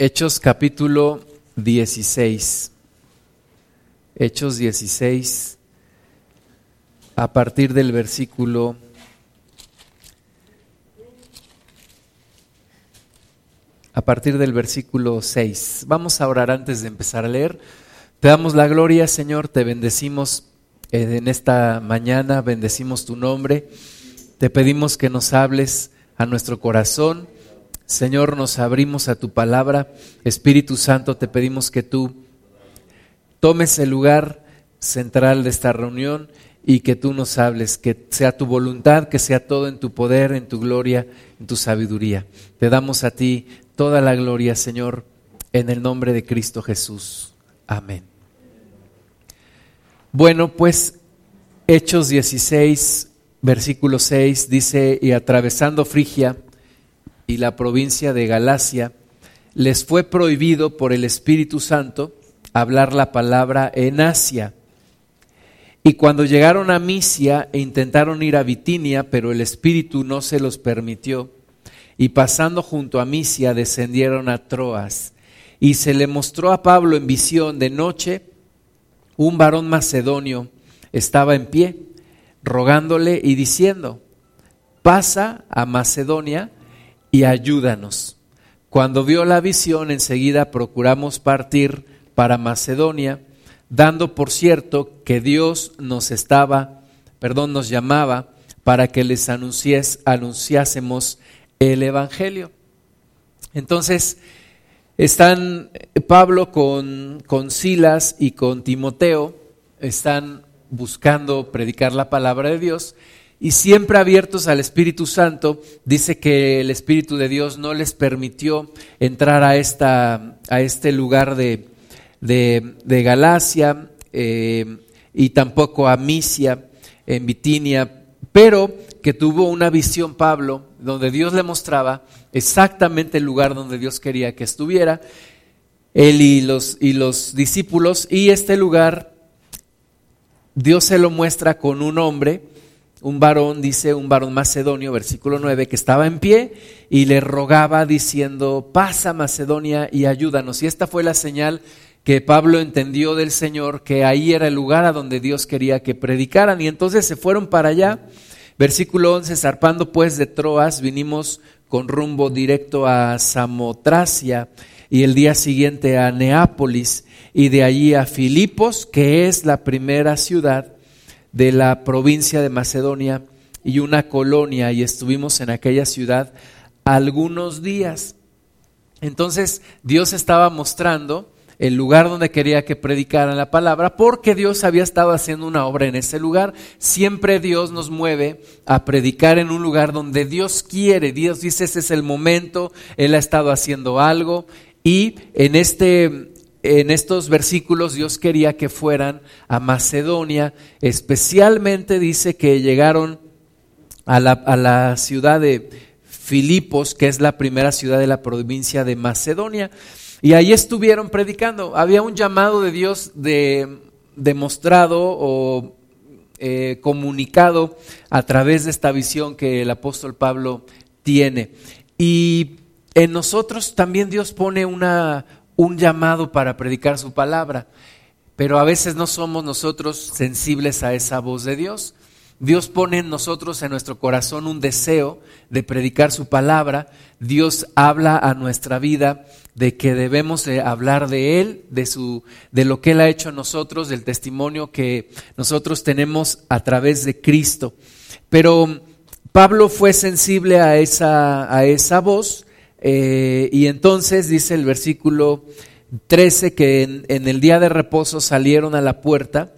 Hechos capítulo 16. Hechos 16, a partir del versículo a partir del versículo 6. Vamos a orar antes de empezar a leer. Te damos la gloria, Señor, te bendecimos eh, en esta mañana, bendecimos tu nombre. Te pedimos que nos hables a nuestro corazón Señor, nos abrimos a tu palabra. Espíritu Santo, te pedimos que tú tomes el lugar central de esta reunión y que tú nos hables, que sea tu voluntad, que sea todo en tu poder, en tu gloria, en tu sabiduría. Te damos a ti toda la gloria, Señor, en el nombre de Cristo Jesús. Amén. Bueno, pues Hechos 16, versículo 6 dice, y atravesando Frigia, y la provincia de Galacia, les fue prohibido por el Espíritu Santo hablar la palabra en Asia. Y cuando llegaron a Misia e intentaron ir a Bitinia, pero el Espíritu no se los permitió, y pasando junto a Misia descendieron a Troas. Y se le mostró a Pablo en visión de noche, un varón macedonio estaba en pie, rogándole y diciendo, pasa a Macedonia y ayúdanos. Cuando vio la visión, enseguida procuramos partir para Macedonia, dando por cierto que Dios nos estaba, perdón, nos llamaba para que les anunciásemos el Evangelio. Entonces, están Pablo con, con Silas y con Timoteo, están buscando predicar la palabra de Dios y siempre abiertos al Espíritu Santo, dice que el Espíritu de Dios no les permitió entrar a, esta, a este lugar de, de, Galacia eh, y tampoco a Misia, en Bitinia, pero que tuvo una visión Pablo, donde Dios le mostraba exactamente el lugar donde Dios quería que estuviera, él y los, y los discípulos, y este lugar Dios se lo muestra con un hombre, un varón, dice un varón macedonio, versículo 9, que estaba en pie y le rogaba diciendo, pasa Macedonia y ayúdanos. Y esta fue la señal que Pablo entendió del Señor, que ahí era el lugar a donde Dios quería que predicaran. Y entonces se fueron para allá. Versículo 11, zarpando pues de Troas, vinimos con rumbo directo a Samotracia y el día siguiente a Neápolis y de allí a Filipos, que es la primera ciudad de la provincia de Macedonia y una colonia y estuvimos en aquella ciudad algunos días. Entonces Dios estaba mostrando el lugar donde quería que predicaran la palabra, porque Dios había estado haciendo una obra en ese lugar. Siempre Dios nos mueve a predicar en un lugar donde Dios quiere. Dios dice, ese es el momento, Él ha estado haciendo algo. Y en este en estos versículos Dios quería que fueran a Macedonia, especialmente dice que llegaron a la, ciudad de Filipos, que es la primera ciudad de la provincia de Macedonia, y ahí estuvieron predicando. Había un llamado de Dios de, demostrado o eh, comunicado a través de esta visión que el apóstol Pablo tiene. Y en nosotros también Dios pone una, un llamado para predicar su palabra, pero a veces no somos nosotros sensibles a esa voz de Dios. Dios pone en nosotros, en nuestro corazón, un deseo de predicar su palabra. Dios habla a nuestra vida de que debemos hablar de Él, de, su, de lo que Él ha hecho en nosotros, del testimonio que nosotros tenemos a través de Cristo. Pero Pablo fue sensible a esa, a esa voz eh, y entonces dice el versículo 13 que en, el día de reposo salieron a la puerta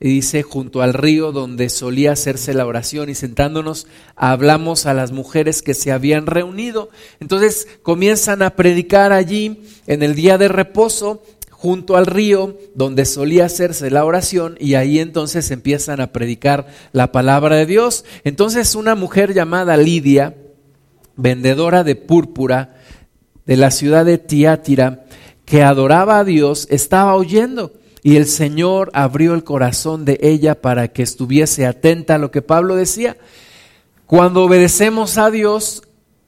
y dice junto al río donde solía hacerse la oración y sentándonos hablamos a las mujeres que se habían reunido. Entonces comienzan a predicar allí en el día de reposo junto al río donde solía hacerse la oración y ahí entonces empiezan a predicar la palabra de Dios. Entonces una mujer llamada Lidia, vendedora de púrpura de la ciudad de Tiátira, que adoraba a Dios, estaba oyendo. Y el Señor abrió el corazón de ella para que estuviese atenta a lo que Pablo decía. Cuando obedecemos a Dios,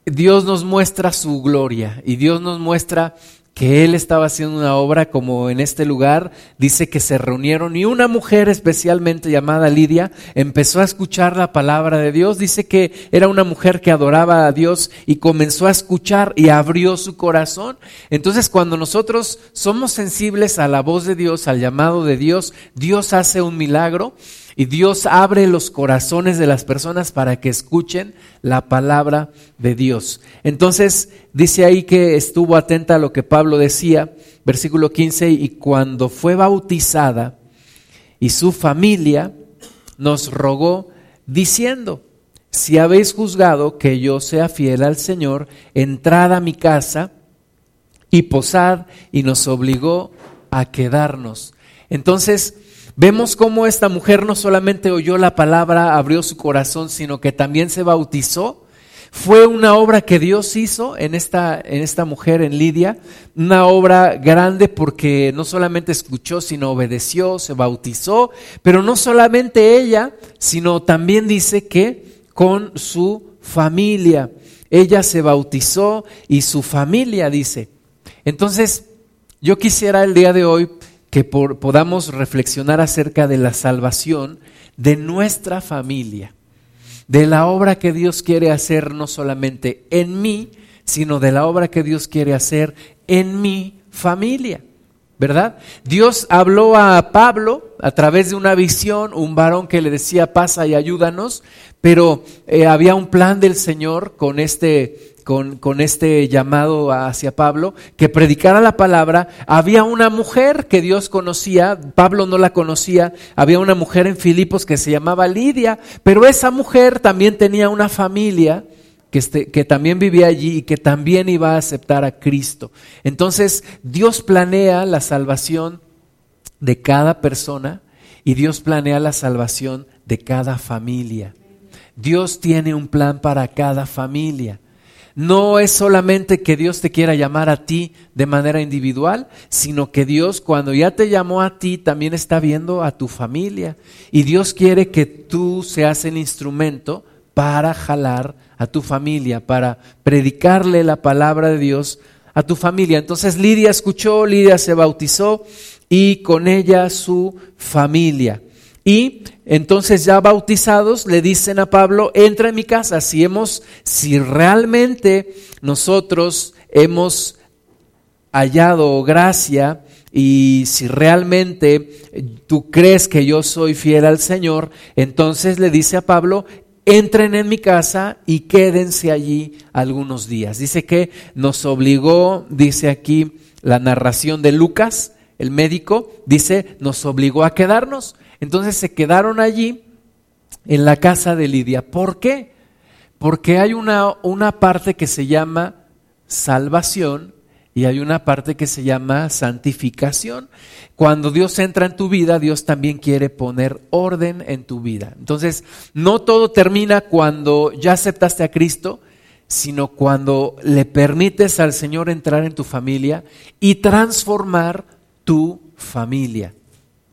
Dios nos muestra su gloria y Dios nos muestra que él estaba haciendo una obra como en este lugar, dice que se reunieron y una mujer especialmente llamada Lidia empezó a escuchar la palabra de Dios, dice que era una mujer que adoraba a Dios y comenzó a escuchar y abrió su corazón. Entonces cuando nosotros somos sensibles a la voz de Dios, al llamado de Dios, Dios hace un milagro y Dios abre los corazones de las personas para que escuchen la palabra de Dios. Entonces dice ahí que estuvo atenta a lo que Pablo decía, versículo 15, y cuando fue bautizada y su familia nos rogó diciendo, si habéis juzgado que yo sea fiel al Señor, entrad a mi casa y posad, y nos obligó a quedarnos. Entonces, Vemos cómo esta mujer no solamente oyó la palabra, abrió su corazón, sino que también se bautizó. Fue una obra que Dios hizo en esta, en esta mujer, en Lidia, una obra grande porque no solamente escuchó, sino obedeció, se bautizó, pero no solamente ella, sino también dice que con su familia. Ella se bautizó y su familia dice. Entonces, yo quisiera el día de hoy que podamos reflexionar acerca de la salvación de nuestra familia, de la obra que Dios quiere hacer no solamente en mí, sino de la obra que Dios quiere hacer en mi familia. ¿Verdad? Dios habló a Pablo a través de una visión, un varón que le decía, pasa y ayúdanos, pero eh, había un plan del Señor con este con, este llamado hacia Pablo, que predicara la palabra, había una mujer que Dios conocía, Pablo no la conocía, había una mujer en Filipos que se llamaba Lidia, pero esa mujer también tenía una familia que, este, que también vivía allí y que también iba a aceptar a Cristo. Entonces Dios planea la salvación de cada persona y Dios planea la salvación de cada familia. Dios tiene un plan para cada familia. No es solamente que Dios te quiera llamar a ti de manera individual, sino que Dios cuando ya te llamó a ti también está viendo a tu familia. Y Dios quiere que tú seas el instrumento para jalar a tu familia, para predicarle la palabra de Dios a tu familia. Entonces Lidia escuchó, Lidia se bautizó y con ella su familia. Y entonces ya bautizados le dicen a Pablo, entra en mi casa. Si hemos, si realmente nosotros hemos hallado gracia y si realmente tú crees que yo soy fiel al Señor, entonces le dice a Pablo, entren en mi casa y quédense allí algunos días. Dice que nos obligó, dice aquí la narración de Lucas, el médico, dice, nos obligó a quedarnos. Entonces se quedaron allí en la casa de Lidia. ¿Por qué? Porque hay una, una parte que se llama salvación y hay una parte que se llama santificación. Cuando Dios entra en tu vida, Dios también quiere poner orden en tu vida. Entonces, no todo termina cuando ya aceptaste a Cristo, sino cuando le permites al Señor entrar en tu familia y transformar tu familia.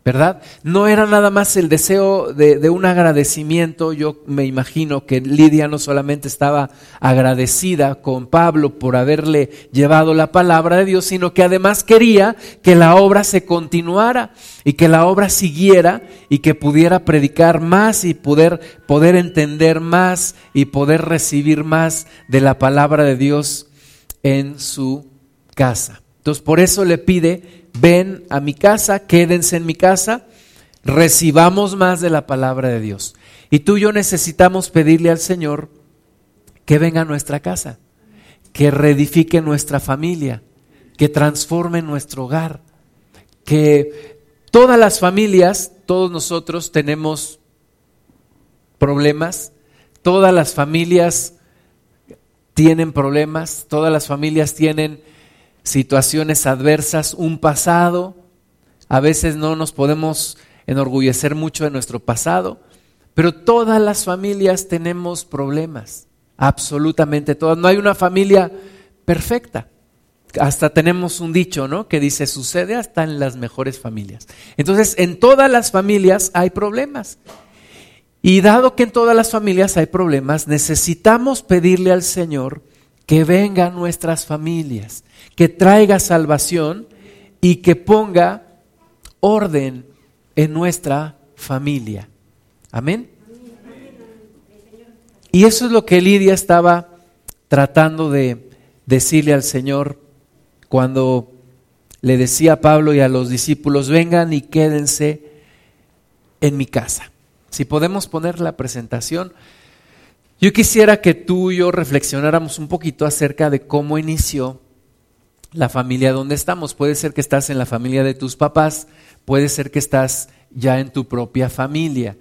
¿Verdad? No era nada más el deseo de, un agradecimiento. Yo me imagino que Lidia no solamente estaba agradecida con Pablo por haberle llevado la palabra de Dios, sino que además quería que la obra se continuara y que la obra siguiera y que pudiera predicar más y poder, poder entender más y poder recibir más de la palabra de Dios en su casa. Entonces por eso le pide ven a mi casa, quédense en mi casa, recibamos más de la palabra de Dios. Y tú y yo necesitamos pedirle al Señor que venga a nuestra casa, que reedifique nuestra familia, que transforme nuestro hogar, que todas las familias, todos nosotros tenemos problemas, todas las familias tienen problemas, todas las familias tienen situaciones adversas, un pasado. A veces no nos podemos enorgullecer mucho de nuestro pasado, pero todas las familias tenemos problemas, absolutamente todas. No hay una familia perfecta. Hasta tenemos un dicho, ¿no? Que dice, sucede hasta en las mejores familias. Entonces, en todas las familias hay problemas. Y dado que en todas las familias hay problemas, necesitamos pedirle al Señor que venga a nuestras familias, que traiga salvación y que ponga orden en nuestra familia. Amén. Y eso es lo que Lidia estaba tratando de decirle al Señor cuando le decía a Pablo y a los discípulos, vengan y quédense en mi casa. Si podemos poner la presentación, yo quisiera que tú y yo reflexionáramos un poquito acerca de cómo inició la familia donde estamos. Puede ser que estás en la familia de tus papás, puede ser que estás ya en tu propia familia.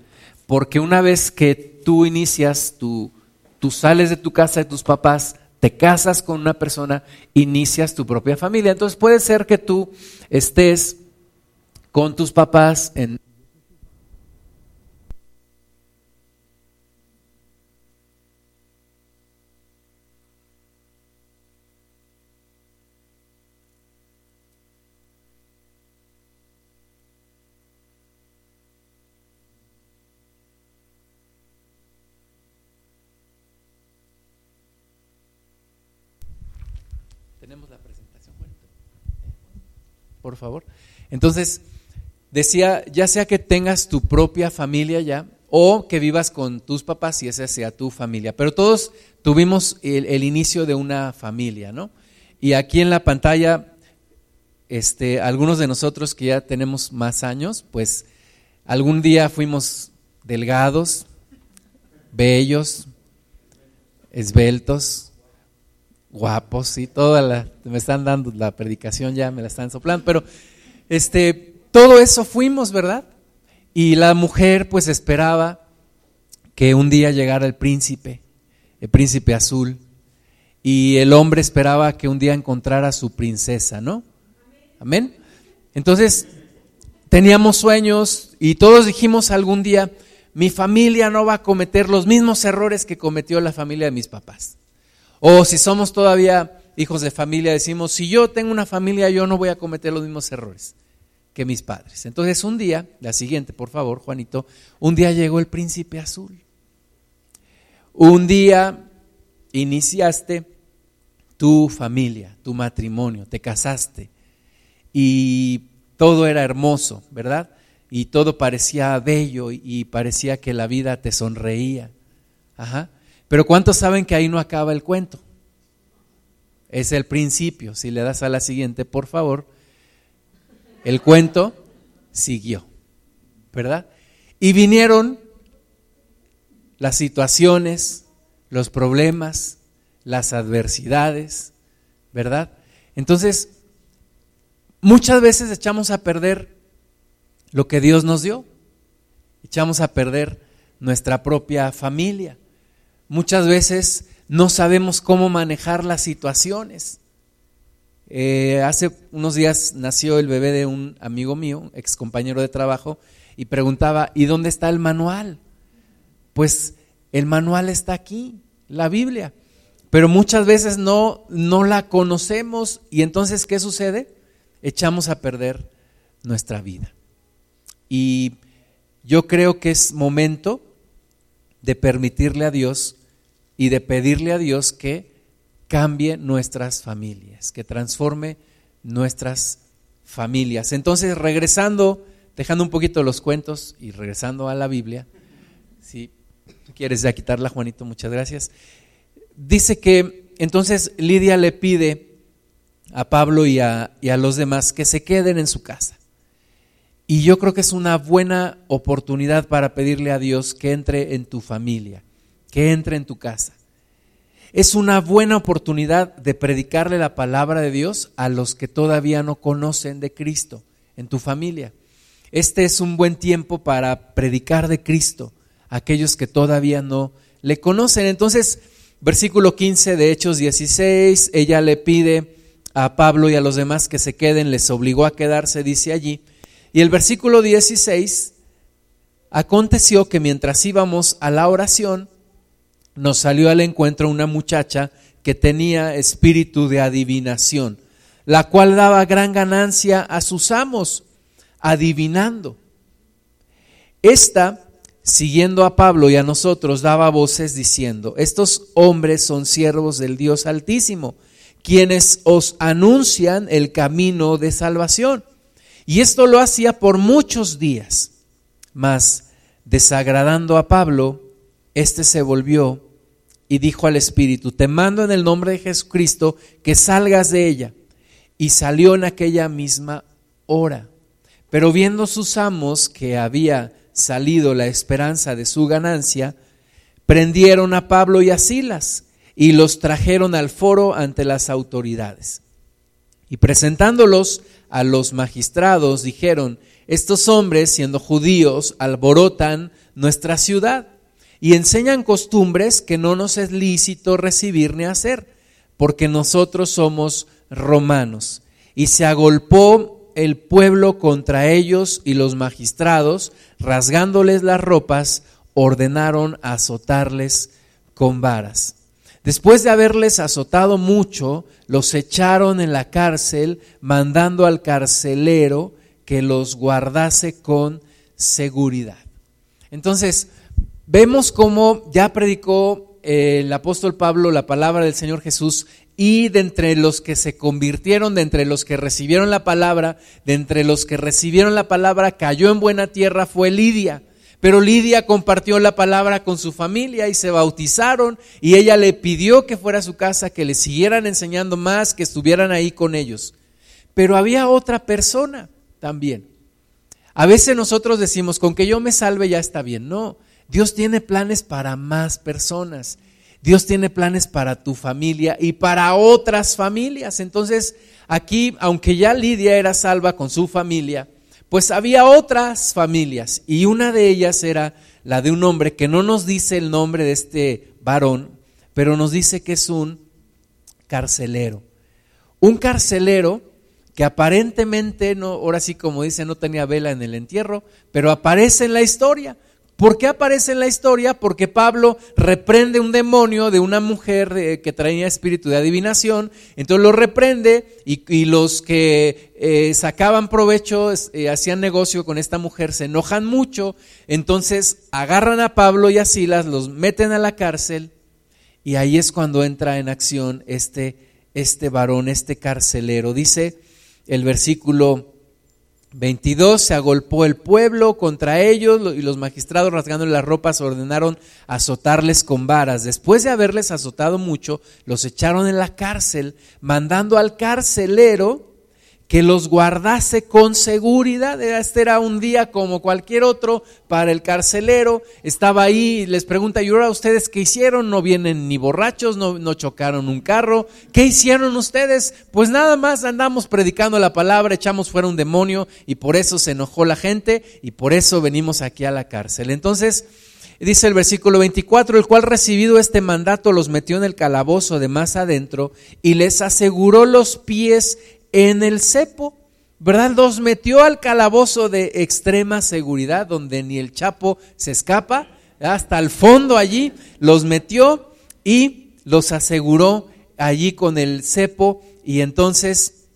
Porque una vez que tú inicias, tú, tú sales de tu casa de tus papás, te casas con una persona, inicias tu propia familia. Entonces puede ser que tú estés con tus papás en por favor. Entonces, decía, ya sea que tengas tu propia familia ya, o que vivas con tus papás y esa sea tu familia. Pero todos tuvimos el, inicio de una familia, ¿no? Y aquí en la pantalla, este, algunos de nosotros que ya tenemos más años, pues algún día fuimos delgados, bellos, esbeltos, guapos y toda la, me están dando la predicación ya, me la están soplando, pero este, todo eso fuimos, ¿verdad? Y la mujer pues esperaba que un día llegara el príncipe, el príncipe azul, y el hombre esperaba que un día encontrara a su princesa, ¿no? Amén. Entonces, teníamos sueños y todos dijimos algún día, mi familia no va a cometer los mismos errores que cometió la familia de mis papás. O si somos todavía hijos de familia, decimos, si yo tengo una familia, yo no voy a cometer los mismos errores que mis padres. Entonces un día, la siguiente, por favor, Juanito, un día llegó el príncipe azul. Un día iniciaste tu familia, tu matrimonio, te casaste y todo era hermoso, ¿verdad? Y todo parecía bello y parecía que la vida te sonreía. Ajá. Pero ¿cuántos saben que ahí no acaba el cuento? Es el principio. Si le das a la siguiente, por favor. El cuento siguió, ¿verdad? Y vinieron las situaciones, los problemas, las adversidades, ¿verdad? Entonces, muchas veces echamos a perder lo que Dios nos dio. Echamos a perder nuestra propia familia. Muchas veces no sabemos cómo manejar las situaciones. Eh, hace unos días nació el bebé de un amigo mío, ex compañero de trabajo, y preguntaba, ¿y dónde está el manual? Pues el manual está aquí, la Biblia. Pero muchas veces no, no la conocemos y entonces, ¿qué sucede? Echamos a perder nuestra vida. Y yo creo que es momento de permitirle a Dios y de pedirle a Dios que cambie nuestras familias, que transforme nuestras familias. Entonces, regresando, dejando un poquito los cuentos y regresando a la Biblia, si quieres ya quitarla, Juanito, muchas gracias. Dice que entonces Lidia le pide a Pablo y a, los demás que se queden en su casa. Y yo creo que es una buena oportunidad para pedirle a Dios que entre en tu familia, que entre en tu casa. Es una buena oportunidad de predicarle la palabra de Dios a los que todavía no conocen de Cristo en tu familia. Este es un buen tiempo para predicar de Cristo a aquellos que todavía no le conocen. Entonces, versículo 15 de Hechos 16, ella le pide a Pablo y a los demás que se queden, les obligó a quedarse, dice allí, y el versículo 16, aconteció que mientras íbamos a la oración, nos salió al encuentro una muchacha que tenía espíritu de adivinación, la cual daba gran ganancia a sus amos, adivinando. Esta siguiendo a Pablo y a nosotros, daba voces diciendo, estos hombres son siervos del Dios Altísimo, quienes os anuncian el camino de salvación. Y esto lo hacía por muchos días. Mas, desagradando a Pablo, éste se volvió y dijo al Espíritu, te mando en el nombre de Jesucristo que salgas de ella. Y salió en aquella misma hora. Pero viendo sus amos que había salido la esperanza de su ganancia, prendieron a Pablo y a Silas y los trajeron al foro ante las autoridades. Y presentándolos a los magistrados, dijeron, estos hombres, siendo judíos, alborotan nuestra ciudad y enseñan costumbres que no nos es lícito recibir ni hacer, porque nosotros somos romanos. Y se agolpó el pueblo contra ellos y los magistrados, rasgándoles las ropas, ordenaron azotarles con varas. Después de haberles azotado mucho, los echaron en la cárcel, mandando al carcelero que los guardase con seguridad. Entonces, vemos cómo ya predicó el apóstol Pablo la palabra del Señor Jesús y de entre los que se convirtieron, de entre los que recibieron la palabra, de entre los que recibieron la palabra, cayó en buena tierra fue Lidia. Pero Lidia compartió la palabra con su familia y se bautizaron y ella le pidió que fuera a su casa, que le siguieran enseñando más, que estuvieran ahí con ellos. Pero había otra persona también. A veces nosotros decimos, con que yo me salve ya está bien. No, Dios tiene planes para más personas. Dios tiene planes para tu familia y para otras familias. Entonces, aquí, aunque ya Lidia era salva con su familia, pues había otras familias y una de ellas era la de un hombre que no nos dice el nombre de este varón, pero nos dice que es un carcelero. Un carcelero que aparentemente, no, ahora sí como dice, no tenía vela en el entierro, pero aparece en la historia. ¿Por qué aparece en la historia? Porque Pablo reprende un demonio de una mujer que traía espíritu de adivinación, entonces lo reprende y, los que eh, sacaban provecho, eh, hacían negocio con esta mujer, se enojan mucho, entonces agarran a Pablo y a Silas, los meten a la cárcel y ahí es cuando entra en acción este, este varón, este carcelero. Dice el versículo 22, se agolpó el pueblo contra ellos y los magistrados rasgándole las ropas ordenaron azotarles con varas. Después de haberles azotado mucho, los echaron en la cárcel, mandando al carcelero que los guardase con seguridad. Este era un día como cualquier otro para el carcelero. Estaba ahí y les pregunta, ¿y ahora ustedes qué hicieron? No vienen ni borrachos, no, no chocaron un carro. ¿Qué hicieron ustedes? Pues nada más andamos predicando la palabra, echamos fuera un demonio y por eso se enojó la gente y por eso venimos aquí a la cárcel. Entonces, dice el versículo 24, el cual recibido este mandato los metió en el calabozo de más adentro y les aseguró los pies en el cepo, ¿verdad? Los metió al calabozo de extrema seguridad, donde ni el chapo se escapa, hasta el fondo allí, los metió y los aseguró allí con el cepo y entonces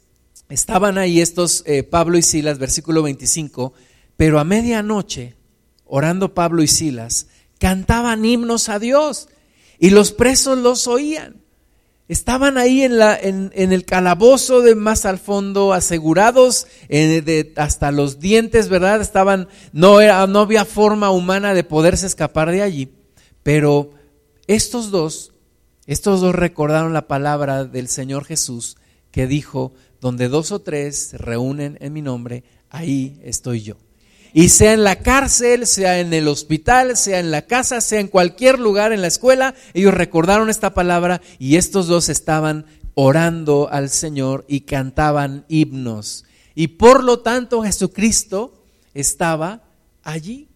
estaban ahí estos eh, Pablo y Silas, versículo 25, pero a medianoche, orando Pablo y Silas, cantaban himnos a Dios y los presos los oían. Estaban ahí en, el calabozo de más al fondo, asegurados eh, hasta los dientes, ¿verdad? Estaban, no, era, había forma humana de poderse escapar de allí. Pero estos dos, estos dos recordaron la palabra del Señor Jesús que dijo, donde dos o tres se reúnen en mi nombre, ahí estoy yo. Y sea en la cárcel, sea en el hospital, sea en la casa, sea en cualquier lugar, en la escuela, ellos recordaron esta palabra y estos dos estaban orando al Señor y cantaban himnos. Y por lo tanto Jesucristo estaba allí.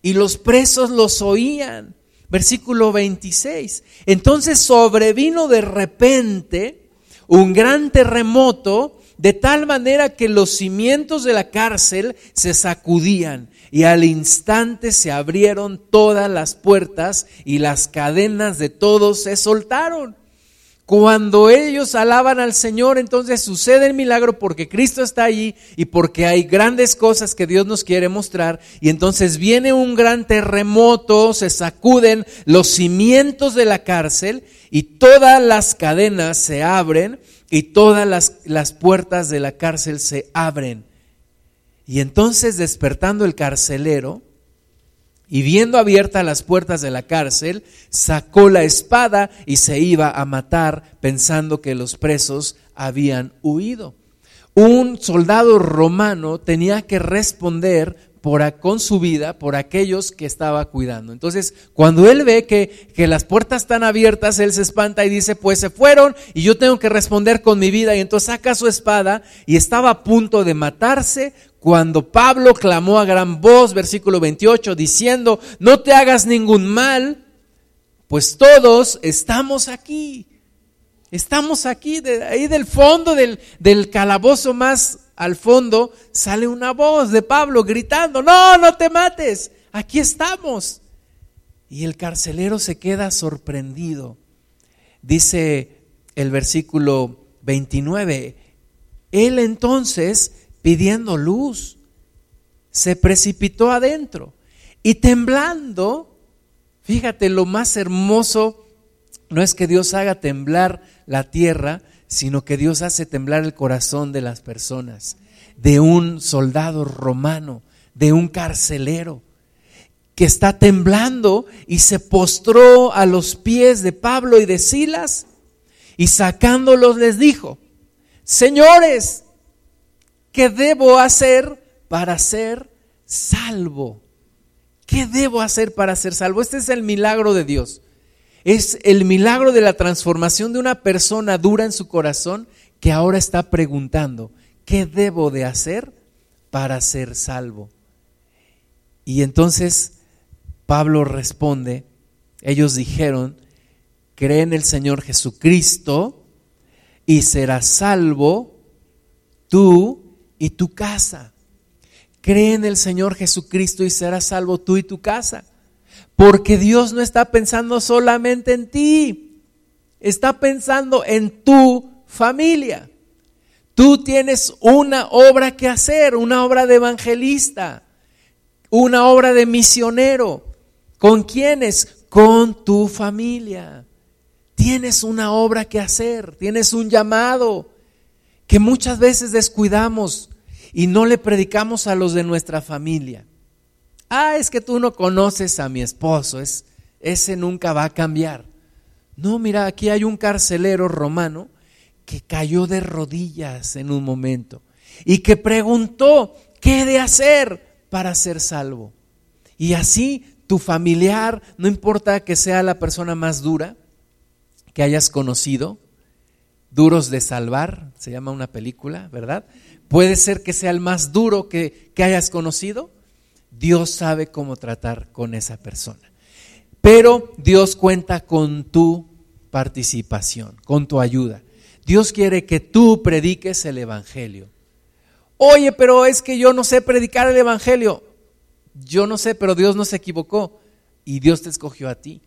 Y los presos los oían. Versículo 26. Entonces sobrevino de repente un gran terremoto de tal manera que los cimientos de la cárcel se sacudían y al instante se abrieron todas las puertas y las cadenas de todos se soltaron. cuando ellos alaban al Señor, entonces sucede el milagro porque Cristo está allí y porque hay grandes cosas que Dios nos quiere mostrar. Y entonces viene un gran terremoto, se sacuden los cimientos de la cárcel y todas las cadenas se abren y todas las, las puertas de la cárcel se abren. Y entonces despertando el carcelero, y viendo abiertas las puertas de la cárcel, sacó la espada y se iba a matar pensando que los presos habían huido. Un soldado romano tenía que responder por, con su vida por aquellos que estaba cuidando. Entonces, cuando él ve que, que las puertas están abiertas, él se espanta y dice, pues se fueron y yo tengo que responder con mi vida. Y entonces saca su espada y estaba a punto de matarse cuando Pablo clamó a gran voz, versículo 28, diciendo, no te hagas ningún mal, pues todos estamos aquí. Estamos aquí, de ahí del fondo del, del calabozo más al fondo sale una voz de Pablo gritando, no, no te mates, aquí estamos. Y el carcelero se queda sorprendido. Dice el versículo 29, él entonces pidiendo luz. Se precipitó adentro y temblando, fíjate, lo más hermoso no es que Dios haga temblar la tierra, sino que Dios hace temblar el corazón de las personas, de un soldado romano, de un carcelero que está temblando y se postró a los pies de Pablo y de Silas y sacándolos les dijo, señores, ¿Qué debo hacer para ser salvo? ¿Qué debo hacer para ser salvo? Este es el milagro de Dios. Es el milagro de la transformación de una persona dura en su corazón que ahora está preguntando, ¿qué debo de hacer para ser salvo? Y entonces Pablo responde, ellos dijeron, cree en el Señor Jesucristo y serás salvo tú y tu casa. Cree en el Señor Jesucristo y serás salvo tú y tu casa. Porque Dios no está pensando solamente en ti, está pensando en tu familia. Tú tienes una obra que hacer, una obra de evangelista, una obra de misionero. ¿Con quiénes? Con tu familia. Tienes una obra que hacer, tienes un llamado que muchas veces descuidamos y no le predicamos a los de nuestra familia. Ah, es que tú no conoces a mi esposo, es, ese nunca va a cambiar. No, mira, aquí hay un carcelero romano que cayó de rodillas en un momento y que preguntó, ¿qué de hacer para ser salvo? Y así tu familiar, no importa que sea la persona más dura que hayas conocido, duros de salvar, se llama una película, ¿verdad? Puede ser que sea el más duro que, hayas conocido. Dios sabe cómo tratar con esa persona. Pero Dios cuenta con tu participación, con tu ayuda. Dios quiere que tú prediques el Evangelio. Oye, pero es que yo no sé predicar el Evangelio. Yo no sé, pero Dios no se equivocó. Y Dios te escogió a ti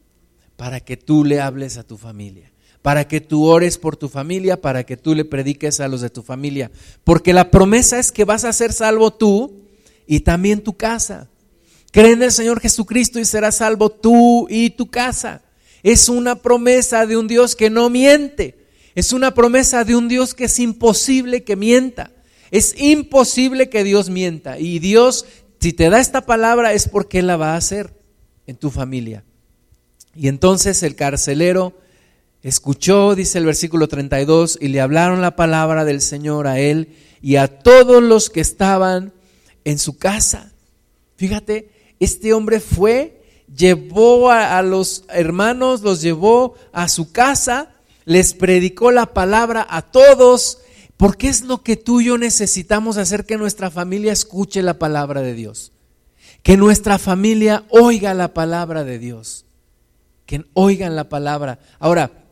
para que tú le hables a tu familia para que tú ores por tu familia, para que tú le prediques a los de tu familia. Porque la promesa es que vas a ser salvo tú y también tu casa. Cree en el Señor Jesucristo y serás salvo tú y tu casa. Es una promesa de un Dios que no miente. Es una promesa de un Dios que es imposible que mienta. Es imposible que Dios mienta. Y Dios, si te da esta palabra, es porque Él la va a hacer en tu familia. Y entonces el carcelero Escuchó, dice el versículo 32, y le hablaron la palabra del Señor a él y a todos los que estaban en su casa. Fíjate, este hombre fue, llevó a, los hermanos, los llevó a su casa, les predicó la palabra a todos, porque es lo que tú y yo necesitamos hacer que nuestra familia escuche la palabra de Dios, que nuestra familia oiga la palabra de Dios, que oigan la palabra. Ahora,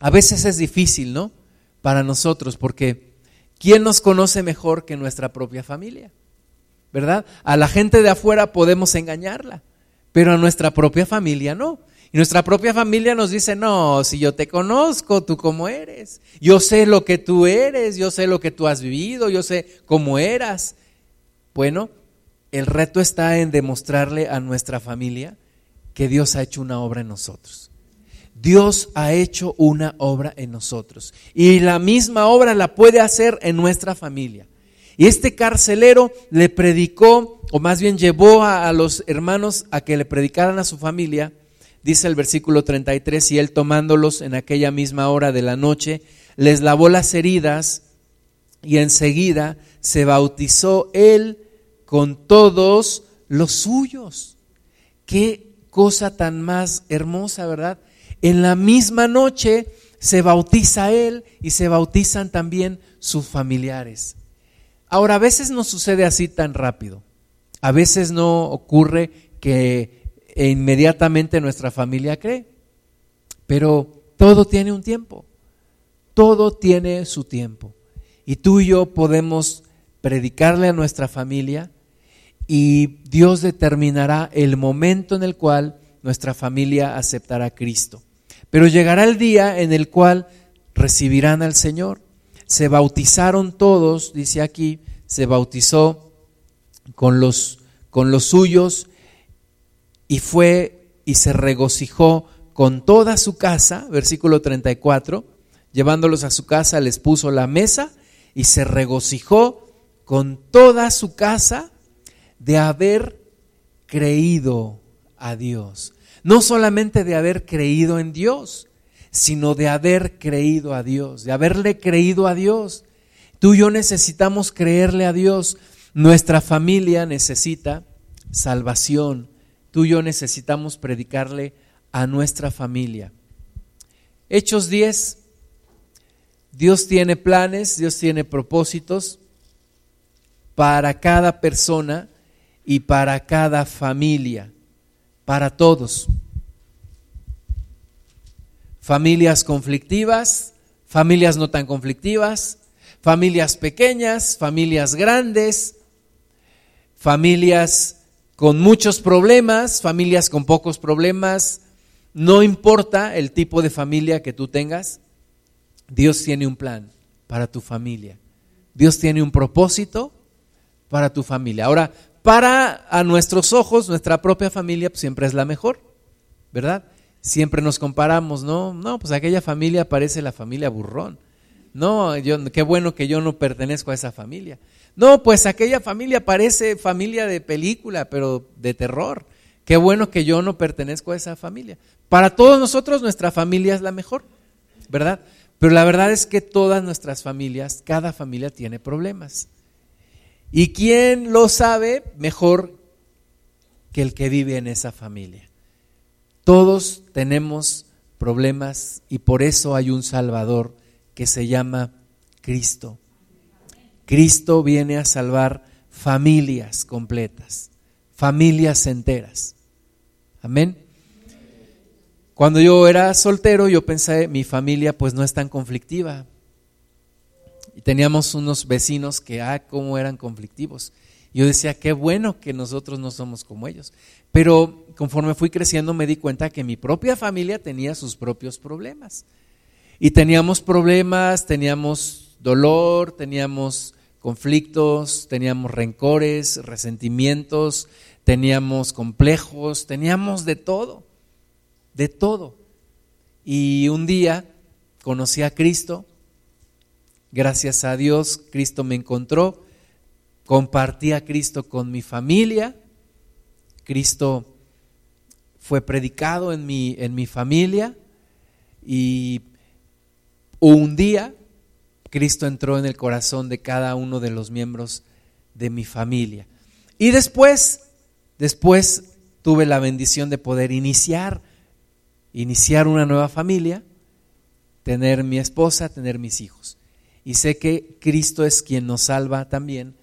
a veces es difícil, ¿no? Para nosotros, porque ¿quién nos conoce mejor que nuestra propia familia? ¿Verdad? A la gente de afuera podemos engañarla, pero a nuestra propia familia no. Y nuestra propia familia nos dice, no, si yo te conozco, tú cómo eres. Yo sé lo que tú eres, yo sé lo que tú has vivido, yo sé cómo eras. Bueno, el reto está en demostrarle a nuestra familia que Dios ha hecho una obra en nosotros. Dios ha hecho una obra en nosotros. Y la misma obra la puede hacer en nuestra familia. Y este carcelero le predicó, o más bien llevó a, los hermanos a que le predicaran a su familia dice el versículo 33, y él tomándolos en aquella misma hora de la noche, les lavó las heridas y enseguida se bautizó él con todos los suyos. Qué cosa tan más hermosa, ¿verdad? En la misma noche se bautiza él y se bautizan también sus familiares. Ahora, a veces no sucede así tan rápido. A veces no ocurre que inmediatamente nuestra familia cree. Pero todo tiene un tiempo, todo tiene su tiempo. Y tú y yo podemos predicarle a nuestra familia y Dios determinará el momento en el cual nuestra familia aceptará a Cristo. Pero llegará el día en el cual recibirán al Señor. Se bautizaron todos, dice aquí, se bautizó con los, con los suyos y fue y se regocijó con toda su casa, versículo 34, llevándolos a su casa, les puso la mesa y se regocijó con toda su casa de haber creído a Dios. No solamente de haber creído en Dios, sino de haber creído a Dios, de haberle creído a Dios. Tú y yo necesitamos creerle a Dios. Nuestra familia necesita salvación, tú y yo necesitamos predicarle a nuestra familia. Hechos 10, Dios tiene planes, Dios tiene propósitos para cada persona y para cada familia, para todos. Familias conflictivas, familias no tan conflictivas, familias pequeñas, familias grandes, familias con muchos problemas, familias con pocos problemas, no importa el tipo de familia que tú tengas, Dios tiene un plan para tu familia. Dios tiene un propósito para tu familia. Ahora, para a nuestros ojos, nuestra propia familia siempre es la mejor, ¿verdad? Siempre nos comparamos, ¿no? No, pues aquella familia parece la familia burrón. No, yo, qué bueno que yo no pertenezco a esa familia. No, pues aquella familia parece familia de película, pero de terror. Qué bueno que yo no pertenezco a esa familia. Para todos nosotros nuestra familia es la mejor, ¿verdad? Pero la verdad es que todas nuestras familias, cada familia tiene problemas. ¿Y quién lo sabe mejor que el que vive en esa familia? Todos tenemos problemas y por eso hay un Salvador que se llama Cristo. Cristo viene a salvar familias completas, familias enteras. Amén. Cuando yo era soltero, yo pensé, mi familia pues no es tan conflictiva. Y teníamos unos vecinos que, ah, cómo eran conflictivos. Yo decía, qué bueno que nosotros no somos como ellos. Pero conforme fui creciendo me di cuenta que mi propia familia tenía sus propios problemas. Y teníamos problemas, teníamos dolor, teníamos conflictos, teníamos rencores, resentimientos, teníamos complejos, teníamos de todo, de todo. Y un día conocí a Cristo, gracias a Dios Cristo me encontró, compartí a Cristo con mi familia, Cristo fue predicado en mi, en mi familia y un día Cristo entró en el corazón de cada uno de los miembros de mi familia. Y después, después tuve la bendición de poder iniciar, iniciar una nueva familia, tener mi esposa, tener mis hijos. Y sé que Cristo es quien nos salva también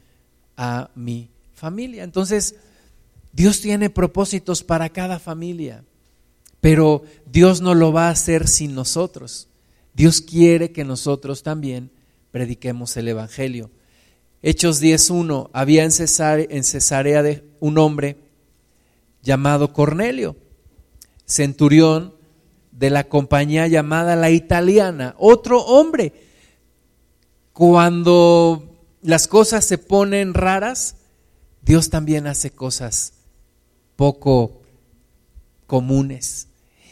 a mi familia. Entonces, Dios tiene propósitos para cada familia, pero Dios no lo va a hacer sin nosotros. Dios quiere que nosotros también prediquemos el Evangelio. Hechos 10.1, había en Cesarea, un hombre llamado Cornelio, centurión de la compañía llamada la italiana, otro hombre. Cuando las cosas se ponen raras, Dios también hace cosas poco comunes.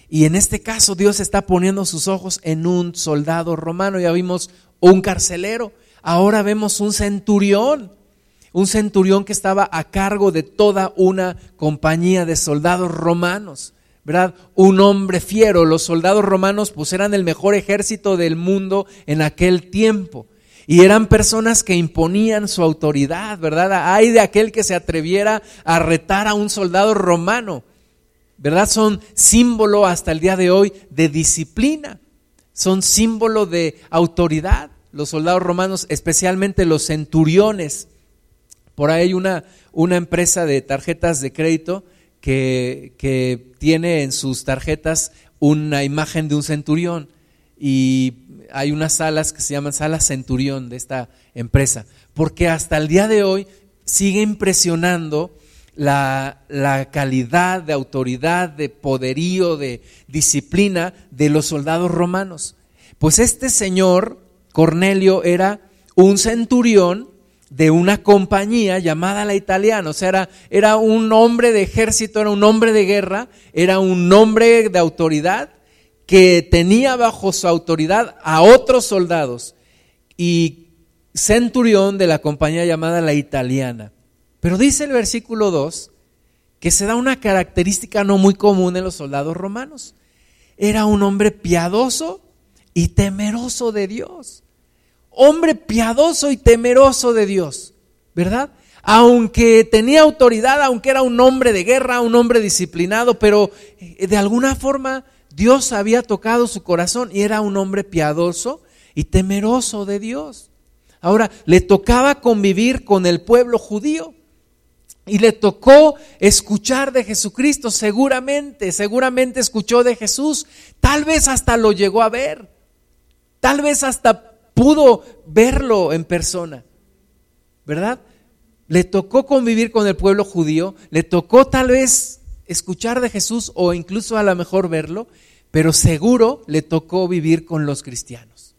Y en este caso Dios está poniendo sus ojos en un soldado romano. Ya vimos un carcelero, ahora vemos un centurión, un centurión que estaba a cargo de toda una compañía de soldados romanos. ¿verdad? Un hombre fiero. Los soldados romanos pues eran el mejor ejército del mundo en aquel tiempo. Y eran personas que imponían su autoridad, ¿verdad? Hay de aquel que se atreviera a retar a un soldado romano, ¿verdad? Son símbolo hasta el día de hoy de disciplina, son símbolo de autoridad. Los soldados romanos, especialmente los centuriones. Por ahí hay una, una empresa de tarjetas de crédito que, que tiene en sus tarjetas una imagen de un centurión y hay unas salas que se llaman salas centurión de esta empresa, porque hasta el día de hoy sigue impresionando la, la, calidad de autoridad, de poderío, de disciplina de los soldados romanos. Pues este señor, Cornelio, era un centurión de una compañía llamada la italiana, o sea, era, era un hombre de ejército, era un hombre de guerra, era un hombre de autoridad que tenía bajo su autoridad a otros soldados y centurión de la compañía llamada la italiana. Pero dice el versículo 2 que se da una característica no muy común en los soldados romanos. Era un hombre piadoso y temeroso de Dios hombre piadoso y temeroso de Dios, ¿verdad? Aunque tenía autoridad, aunque era un hombre de guerra, un hombre disciplinado, pero eh, de alguna forma Dios había tocado su corazón y era un hombre piadoso y temeroso de Dios. Ahora, le tocaba convivir con el pueblo judío y le tocó escuchar de Jesucristo, seguramente, seguramente escuchó de Jesús, tal vez hasta lo llegó a ver, tal vez hasta pudo verlo en persona, ¿verdad? Le tocó convivir con el pueblo judío, le tocó tal vez escuchar de Jesús o incluso a lo mejor verlo, pero seguro le tocó vivir con los cristianos,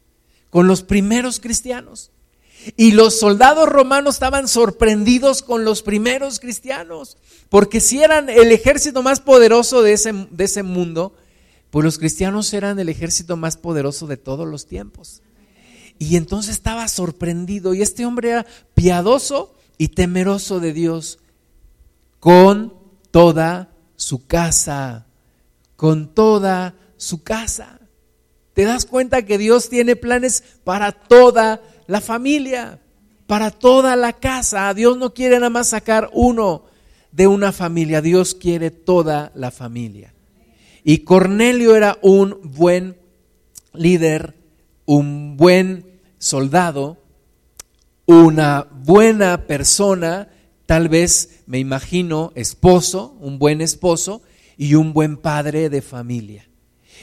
con los primeros cristianos. Y los soldados romanos estaban sorprendidos con los primeros cristianos, porque si eran el ejército más poderoso de ese, de ese mundo, pues los cristianos eran el ejército más poderoso de todos los tiempos. Y entonces estaba sorprendido. Y este hombre era piadoso y temeroso de Dios con toda su casa. Con toda su casa. ¿Te das cuenta que Dios tiene planes para toda la familia? Para toda la casa. Dios no quiere nada más sacar uno de una familia. Dios quiere toda la familia. Y Cornelio era un buen líder, un buen soldado, una buena persona, tal vez me imagino esposo, un buen esposo y un buen padre de familia.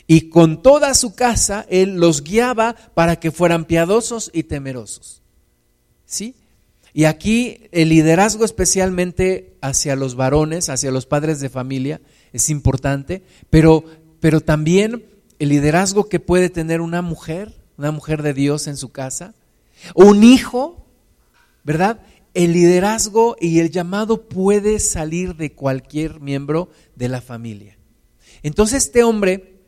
Y con toda su casa él los guiaba para que fueran piadosos y temerosos. ¿Sí? Y aquí el liderazgo especialmente hacia los varones, hacia los padres de familia, es importante, pero, pero también el liderazgo que puede tener una mujer una mujer de Dios en su casa, un hijo, ¿verdad? El liderazgo y el llamado puede salir de cualquier miembro de la familia. Entonces este hombre,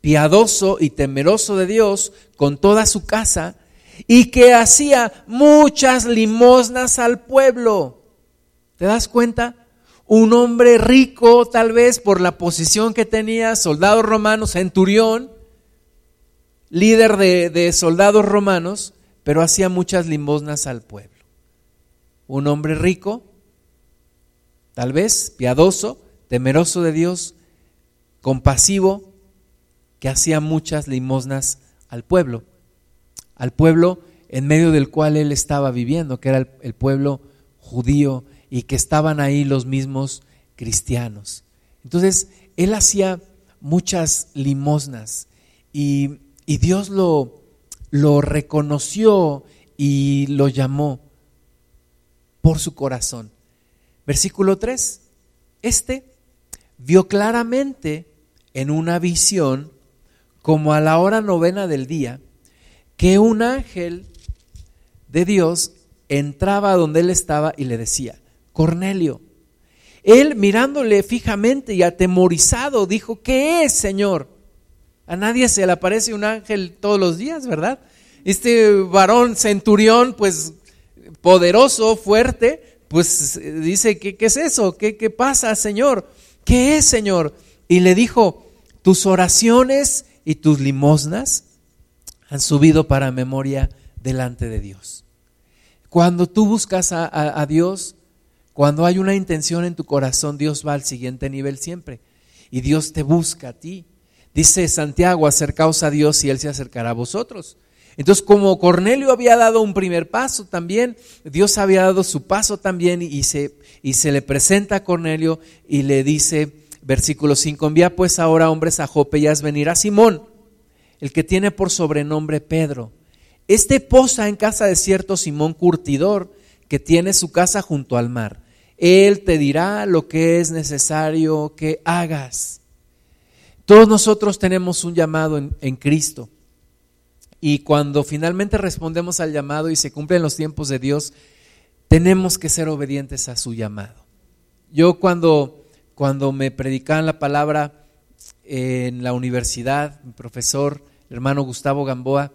piadoso y temeroso de Dios, con toda su casa, y que hacía muchas limosnas al pueblo. ¿Te das cuenta? Un hombre rico, tal vez por la posición que tenía, soldado romano, centurión, líder de, soldados romanos, pero hacía muchas limosnas al pueblo. Un hombre rico, tal vez piadoso, temeroso de Dios, compasivo, que hacía muchas limosnas al pueblo, al pueblo en medio del cual él estaba viviendo, que era el, pueblo judío y que estaban ahí los mismos cristianos. Entonces, él hacía muchas limosnas y y Dios lo, lo reconoció y lo llamó por su corazón. Versículo 3. Este vio claramente en una visión, como a la hora novena del día, que un ángel de Dios entraba donde él estaba y le decía, Cornelio. Él mirándole fijamente y atemorizado dijo, ¿qué es, Señor? A nadie se le aparece un ángel todos los días, ¿verdad? Este varón centurión, pues poderoso, fuerte, pues dice, ¿qué, qué es eso? ¿Qué, ¿Qué pasa, Señor? ¿Qué es, Señor? Y le dijo, tus oraciones y tus limosnas han subido para memoria delante de Dios. Cuando tú buscas a, Dios, cuando hay una intención en tu corazón, Dios va al siguiente nivel siempre. Y Dios te busca a ti. Dice Santiago, acercaos a Dios y Él se acercará a vosotros. Entonces, como Cornelio había dado un primer paso también, Dios había dado su paso también y se, y se le presenta a Cornelio y le dice, versículo 5, envía pues ahora hombres a Jope y haz venir a Simón, el que tiene por sobrenombre Pedro. Este posa en casa de cierto Simón Curtidor, que tiene su casa junto al mar. Él te dirá lo que es necesario que hagas. Todos nosotros tenemos un llamado en, en Cristo. Y cuando finalmente respondemos al llamado y se cumplen los tiempos de Dios, tenemos que ser obedientes a su llamado. Yo cuando, cuando me predicaban la palabra en la universidad, mi profesor, el hermano Gustavo Gamboa,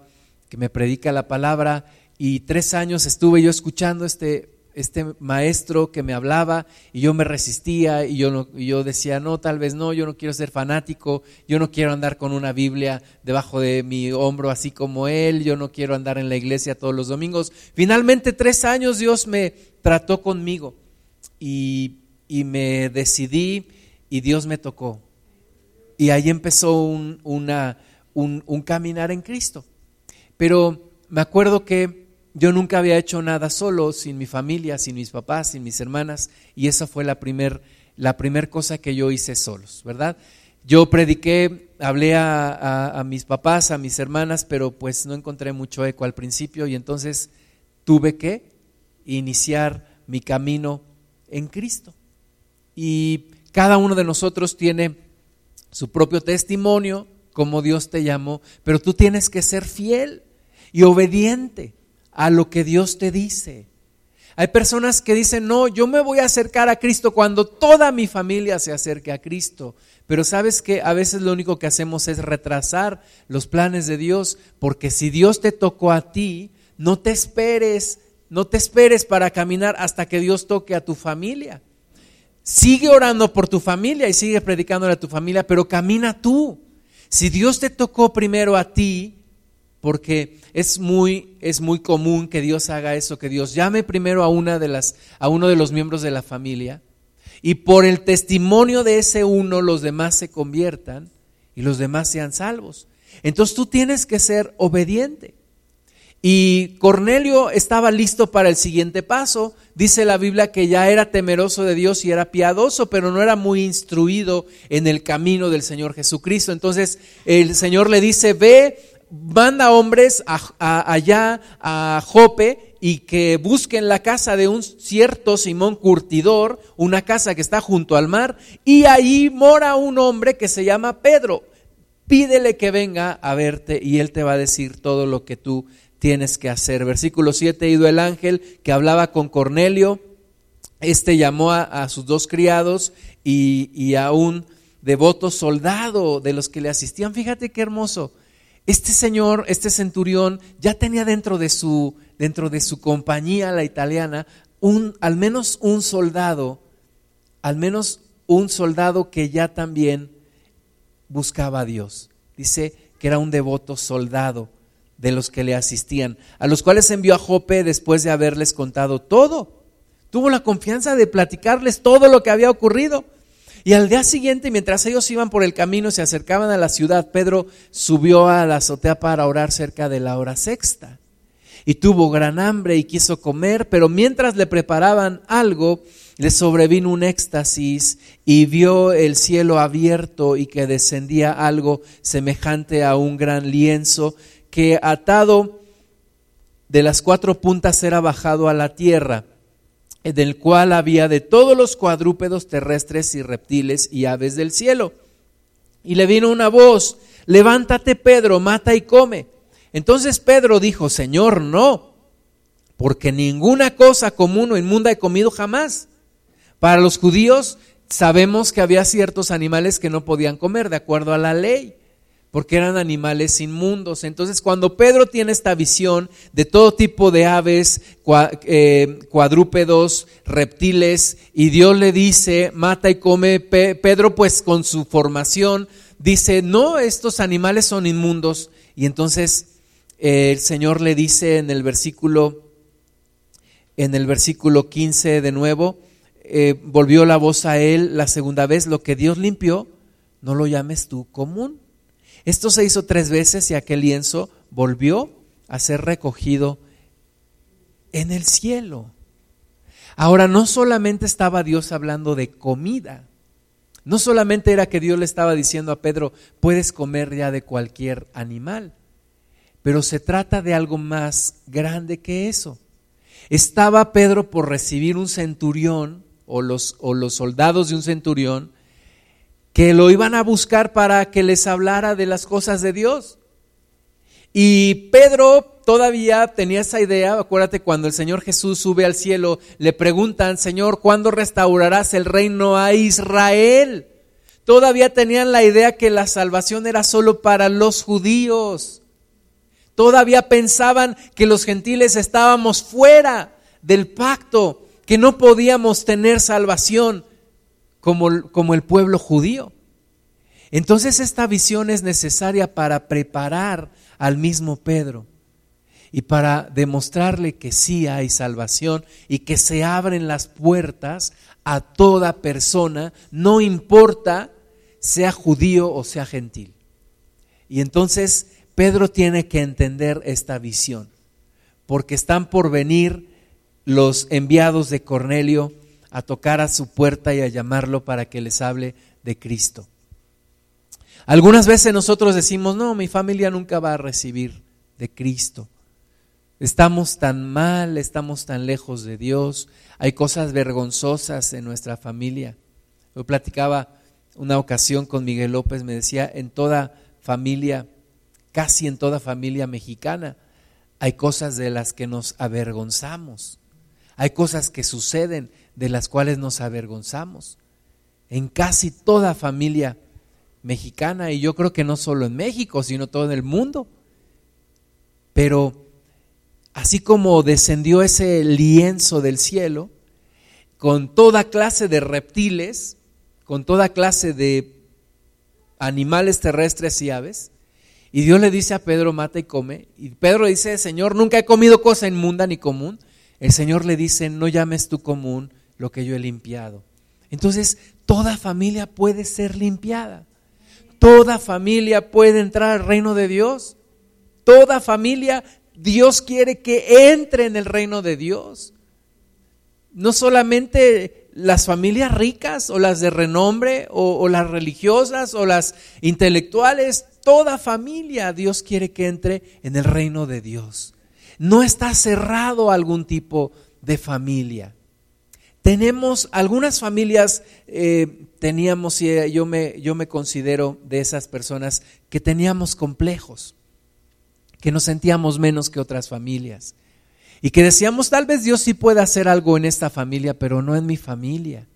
que me predica la palabra, y tres años estuve yo escuchando este, este maestro que me hablaba y yo me resistía y yo, no, yo decía, no, tal vez no, yo no quiero ser fanático, yo no quiero andar con una Biblia debajo de mi hombro así como él, yo no quiero andar en la iglesia todos los domingos. Finalmente, tres años Dios me trató conmigo y, y me decidí y Dios me tocó. Y ahí empezó un, un, un caminar en Cristo. Pero me acuerdo que yo nunca había hecho nada solo, sin mi familia, sin mis papás, sin mis hermanas, y esa fue la primera la primer cosa que yo hice solos, ¿verdad? Yo prediqué, hablé a, a, mis papás, a mis hermanas, pero pues no encontré mucho eco al principio y entonces tuve que iniciar mi camino en Cristo. Y cada uno de nosotros tiene su propio testimonio, como Dios te llamó, pero tú tienes que ser fiel y obediente a lo que Dios te dice. Hay personas que dicen, no, yo me voy a acercar a Cristo cuando toda mi familia se acerque a Cristo. Pero sabes que a veces lo único que hacemos es retrasar los planes de Dios, porque si Dios te tocó a ti, no te esperes, no te esperes para caminar hasta que Dios toque a tu familia. Sigue orando por tu familia y sigue predicándole a tu familia, pero camina tú. Si Dios te tocó primero a ti, porque es muy, es muy común que Dios haga eso, que Dios llame primero a, una de las, a uno de los miembros de la familia y por el testimonio de ese uno los demás se conviertan y los demás sean salvos. Entonces tú tienes que ser obediente. Y Cornelio estaba listo para el siguiente paso. Dice la Biblia que ya era temeroso de Dios y era piadoso, pero no era muy instruido en el camino del Señor Jesucristo. Entonces el Señor le dice, ve manda hombres allá a Jope y que busquen la casa de un cierto Simón Curtidor, una casa que está junto al mar, y ahí mora un hombre que se llama Pedro. Pídele que venga a verte y él te va a decir todo lo que tú tienes que hacer. Versículo 7, ido el ángel que hablaba con Cornelio, este llamó a, sus dos criados y, y a un devoto soldado de los que le asistían. Fíjate qué hermoso este señor, este centurión, ya tenía dentro de su, dentro de su compañía, la italiana, un, al menos un soldado, al menos un soldado que ya también buscaba a Dios. Dice que era un devoto soldado de los que le asistían, a los cuales envió a Jope después de haberles contado todo. Tuvo la confianza de platicarles todo lo que había ocurrido. Y al día siguiente, mientras ellos iban por el camino se acercaban a la ciudad, Pedro subió a la azotea para orar cerca de la hora sexta. Y tuvo gran hambre y quiso comer, pero mientras le preparaban algo, le sobrevino un éxtasis y vio el cielo abierto y que descendía algo semejante a un gran lienzo que atado de las cuatro puntas era bajado a la tierra del cual había de todos los cuadrúpedos terrestres y reptiles y aves del cielo. Y le vino una voz, levántate Pedro, mata y come. Entonces Pedro dijo, Señor, no, porque ninguna cosa común o inmunda he comido jamás. Para los judíos sabemos que había ciertos animales que no podían comer de acuerdo a la ley porque eran animales inmundos. Entonces, cuando Pedro tiene esta visión de todo tipo de aves, eh, cuadrúpedos, reptiles, y Dios le dice, mata y come, Pedro pues con su formación dice, no, estos animales son inmundos. Y entonces el Señor le dice en el versículo, en el versículo 15 de nuevo, eh, volvió la voz a él la segunda vez, lo que Dios limpió, no lo llames tú común. Esto se hizo tres veces y aquel lienzo volvió a ser recogido en el cielo. Ahora, no solamente estaba Dios hablando de comida, no solamente era que Dios le estaba diciendo a Pedro, puedes comer ya de cualquier animal, pero se trata de algo más grande que eso. Estaba Pedro por recibir un centurión o los, o los soldados de un centurión que lo iban a buscar para que les hablara de las cosas de Dios. Y Pedro todavía tenía esa idea, acuérdate cuando el Señor Jesús sube al cielo, le preguntan, Señor, ¿cuándo restaurarás el reino a Israel? Todavía tenían la idea que la salvación era solo para los judíos. Todavía pensaban que los gentiles estábamos fuera del pacto, que no podíamos tener salvación como, como el pueblo judío. Entonces esta visión es necesaria para preparar al mismo Pedro y para demostrarle que sí hay salvación y que se abren las puertas a toda persona, no importa sea judío o sea gentil. Y entonces Pedro tiene que entender esta visión, porque están por venir los enviados de Cornelio a tocar a su puerta y a llamarlo para que les hable de Cristo. Algunas veces nosotros decimos, no, mi familia nunca va a recibir de Cristo. Estamos tan mal, estamos tan lejos de Dios, hay cosas vergonzosas en nuestra familia. Yo platicaba una ocasión con Miguel López, me decía, en toda familia, casi en toda familia mexicana, hay cosas de las que nos avergonzamos, hay cosas que suceden de las cuales nos avergonzamos. En casi toda familia mexicana, y yo creo que no solo en México, sino todo en el mundo. Pero así como descendió ese lienzo del cielo, con toda clase de reptiles, con toda clase de animales terrestres y aves, y Dios le dice a Pedro, mata y come, y Pedro dice, Señor, nunca he comido cosa inmunda ni común. El Señor le dice, no llames tú común lo que yo he limpiado. Entonces, toda familia puede ser limpiada. Toda familia puede entrar al reino de Dios. Toda familia, Dios quiere que entre en el reino de Dios. No solamente las familias ricas o las de renombre o, o las religiosas o las intelectuales, toda familia Dios quiere que entre en el reino de Dios. No está cerrado a algún tipo de familia. Tenemos algunas familias, eh, teníamos, y yo me, yo me considero de esas personas que teníamos complejos, que nos sentíamos menos que otras familias. Y que decíamos, tal vez Dios sí puede hacer algo en esta familia, pero no en mi familia.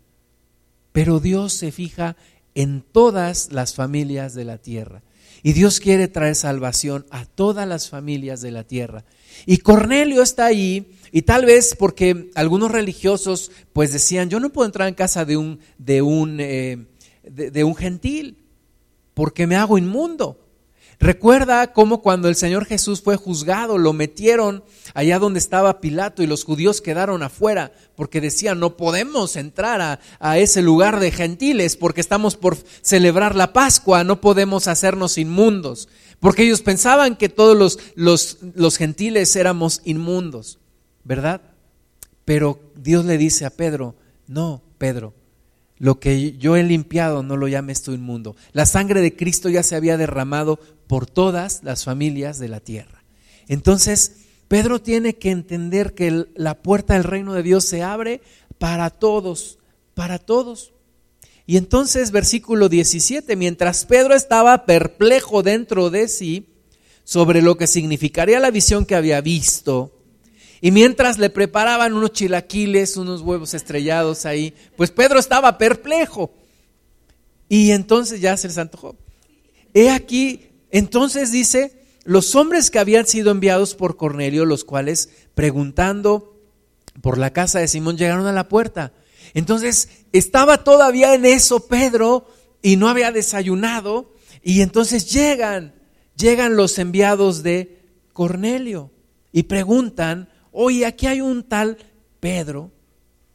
Pero Dios se fija en todas las familias de la tierra. Y Dios quiere traer salvación a todas las familias de la tierra. Y Cornelio está ahí y tal vez porque algunos religiosos pues decían, yo no puedo entrar en casa de un, de un, eh, de, un gentil porque me hago inmundo. Recuerda cómo cuando el Señor Jesús fue juzgado, lo metieron allá donde estaba Pilato y los judíos quedaron afuera porque decían, no podemos entrar a, a, ese lugar de gentiles porque estamos por celebrar la Pascua, no podemos hacernos inmundos, porque ellos pensaban que todos los, los, los gentiles éramos inmundos. ¿verdad? Pero Dios le dice a Pedro, no, Pedro, lo que yo he limpiado no lo llames tú inmundo. La sangre de Cristo ya se había derramado por todas las familias de la tierra. Entonces, Pedro tiene que entender que la puerta del reino de Dios se abre para todos, para todos. Y entonces, versículo 17, mientras Pedro estaba perplejo dentro de sí sobre lo que significaría la visión que había visto, y mientras le preparaban unos chilaquiles, unos huevos estrellados ahí, pues Pedro estaba perplejo. Y entonces ya se les antojó. He aquí, entonces dice, los hombres que habían sido enviados por Cornelio, los cuales preguntando por la casa de Simón llegaron a la puerta. Entonces estaba todavía en eso Pedro y no había desayunado y entonces llegan, llegan los enviados de Cornelio y preguntan, oye, aquí hay un tal Pedro,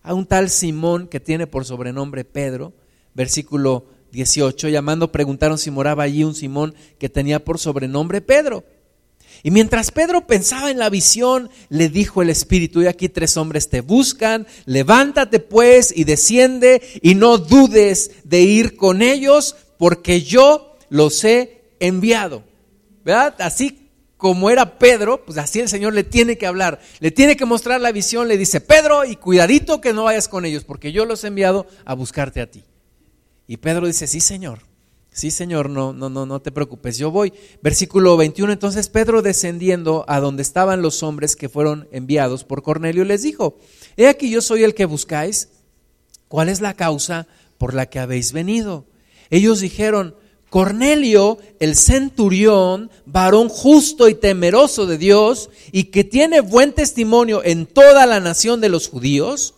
a un tal Simón que tiene por sobrenombre Pedro, versículo 18, llamando preguntaron si moraba allí un Simón que tenía por sobrenombre Pedro. Y mientras Pedro pensaba en la visión, le dijo el Espíritu, y aquí tres hombres te buscan, levántate pues y desciende y no dudes de ir con ellos, porque yo los he enviado. ¿Verdad? Así como era Pedro, pues así el Señor le tiene que hablar, le tiene que mostrar la visión, le dice, Pedro, y cuidadito que no vayas con ellos, porque yo los he enviado a buscarte a ti. Y Pedro dice, sí, Señor. Sí, Señor, no, no, no, no te preocupes, yo voy. Versículo 21, entonces Pedro descendiendo a donde estaban los hombres que fueron enviados por Cornelio, les dijo, he aquí yo soy el que buscáis, ¿cuál es la causa por la que habéis venido? Ellos dijeron, Cornelio, el centurión, varón justo y temeroso de Dios, y que tiene buen testimonio en toda la nación de los judíos,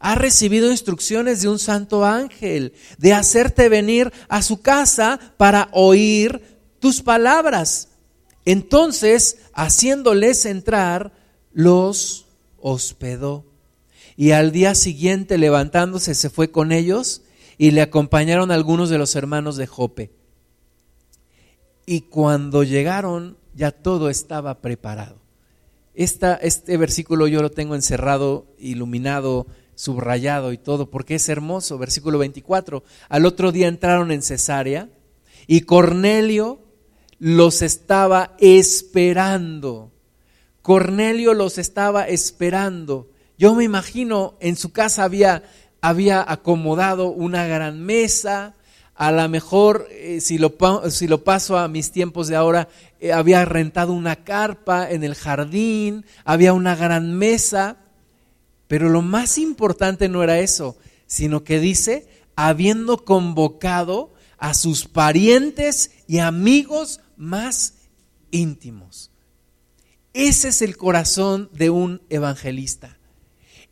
ha recibido instrucciones de un santo ángel de hacerte venir a su casa para oír tus palabras. Entonces, haciéndoles entrar, los hospedó. Y al día siguiente, levantándose, se fue con ellos y le acompañaron algunos de los hermanos de Jope. Y cuando llegaron, ya todo estaba preparado. este versículo yo lo tengo encerrado, iluminado subrayado y todo, porque es hermoso. Versículo 24. Al otro día entraron en Cesarea y Cornelio los estaba esperando. Cornelio los estaba esperando. Yo me imagino en su casa había, había acomodado una gran mesa, a lo mejor, eh, si, lo, paso a mis tiempos de ahora, eh, había rentado una carpa en el jardín, había una gran mesa, pero lo más importante no era eso, sino que dice, habiendo convocado a sus parientes y amigos más íntimos. Ese es el corazón de un evangelista.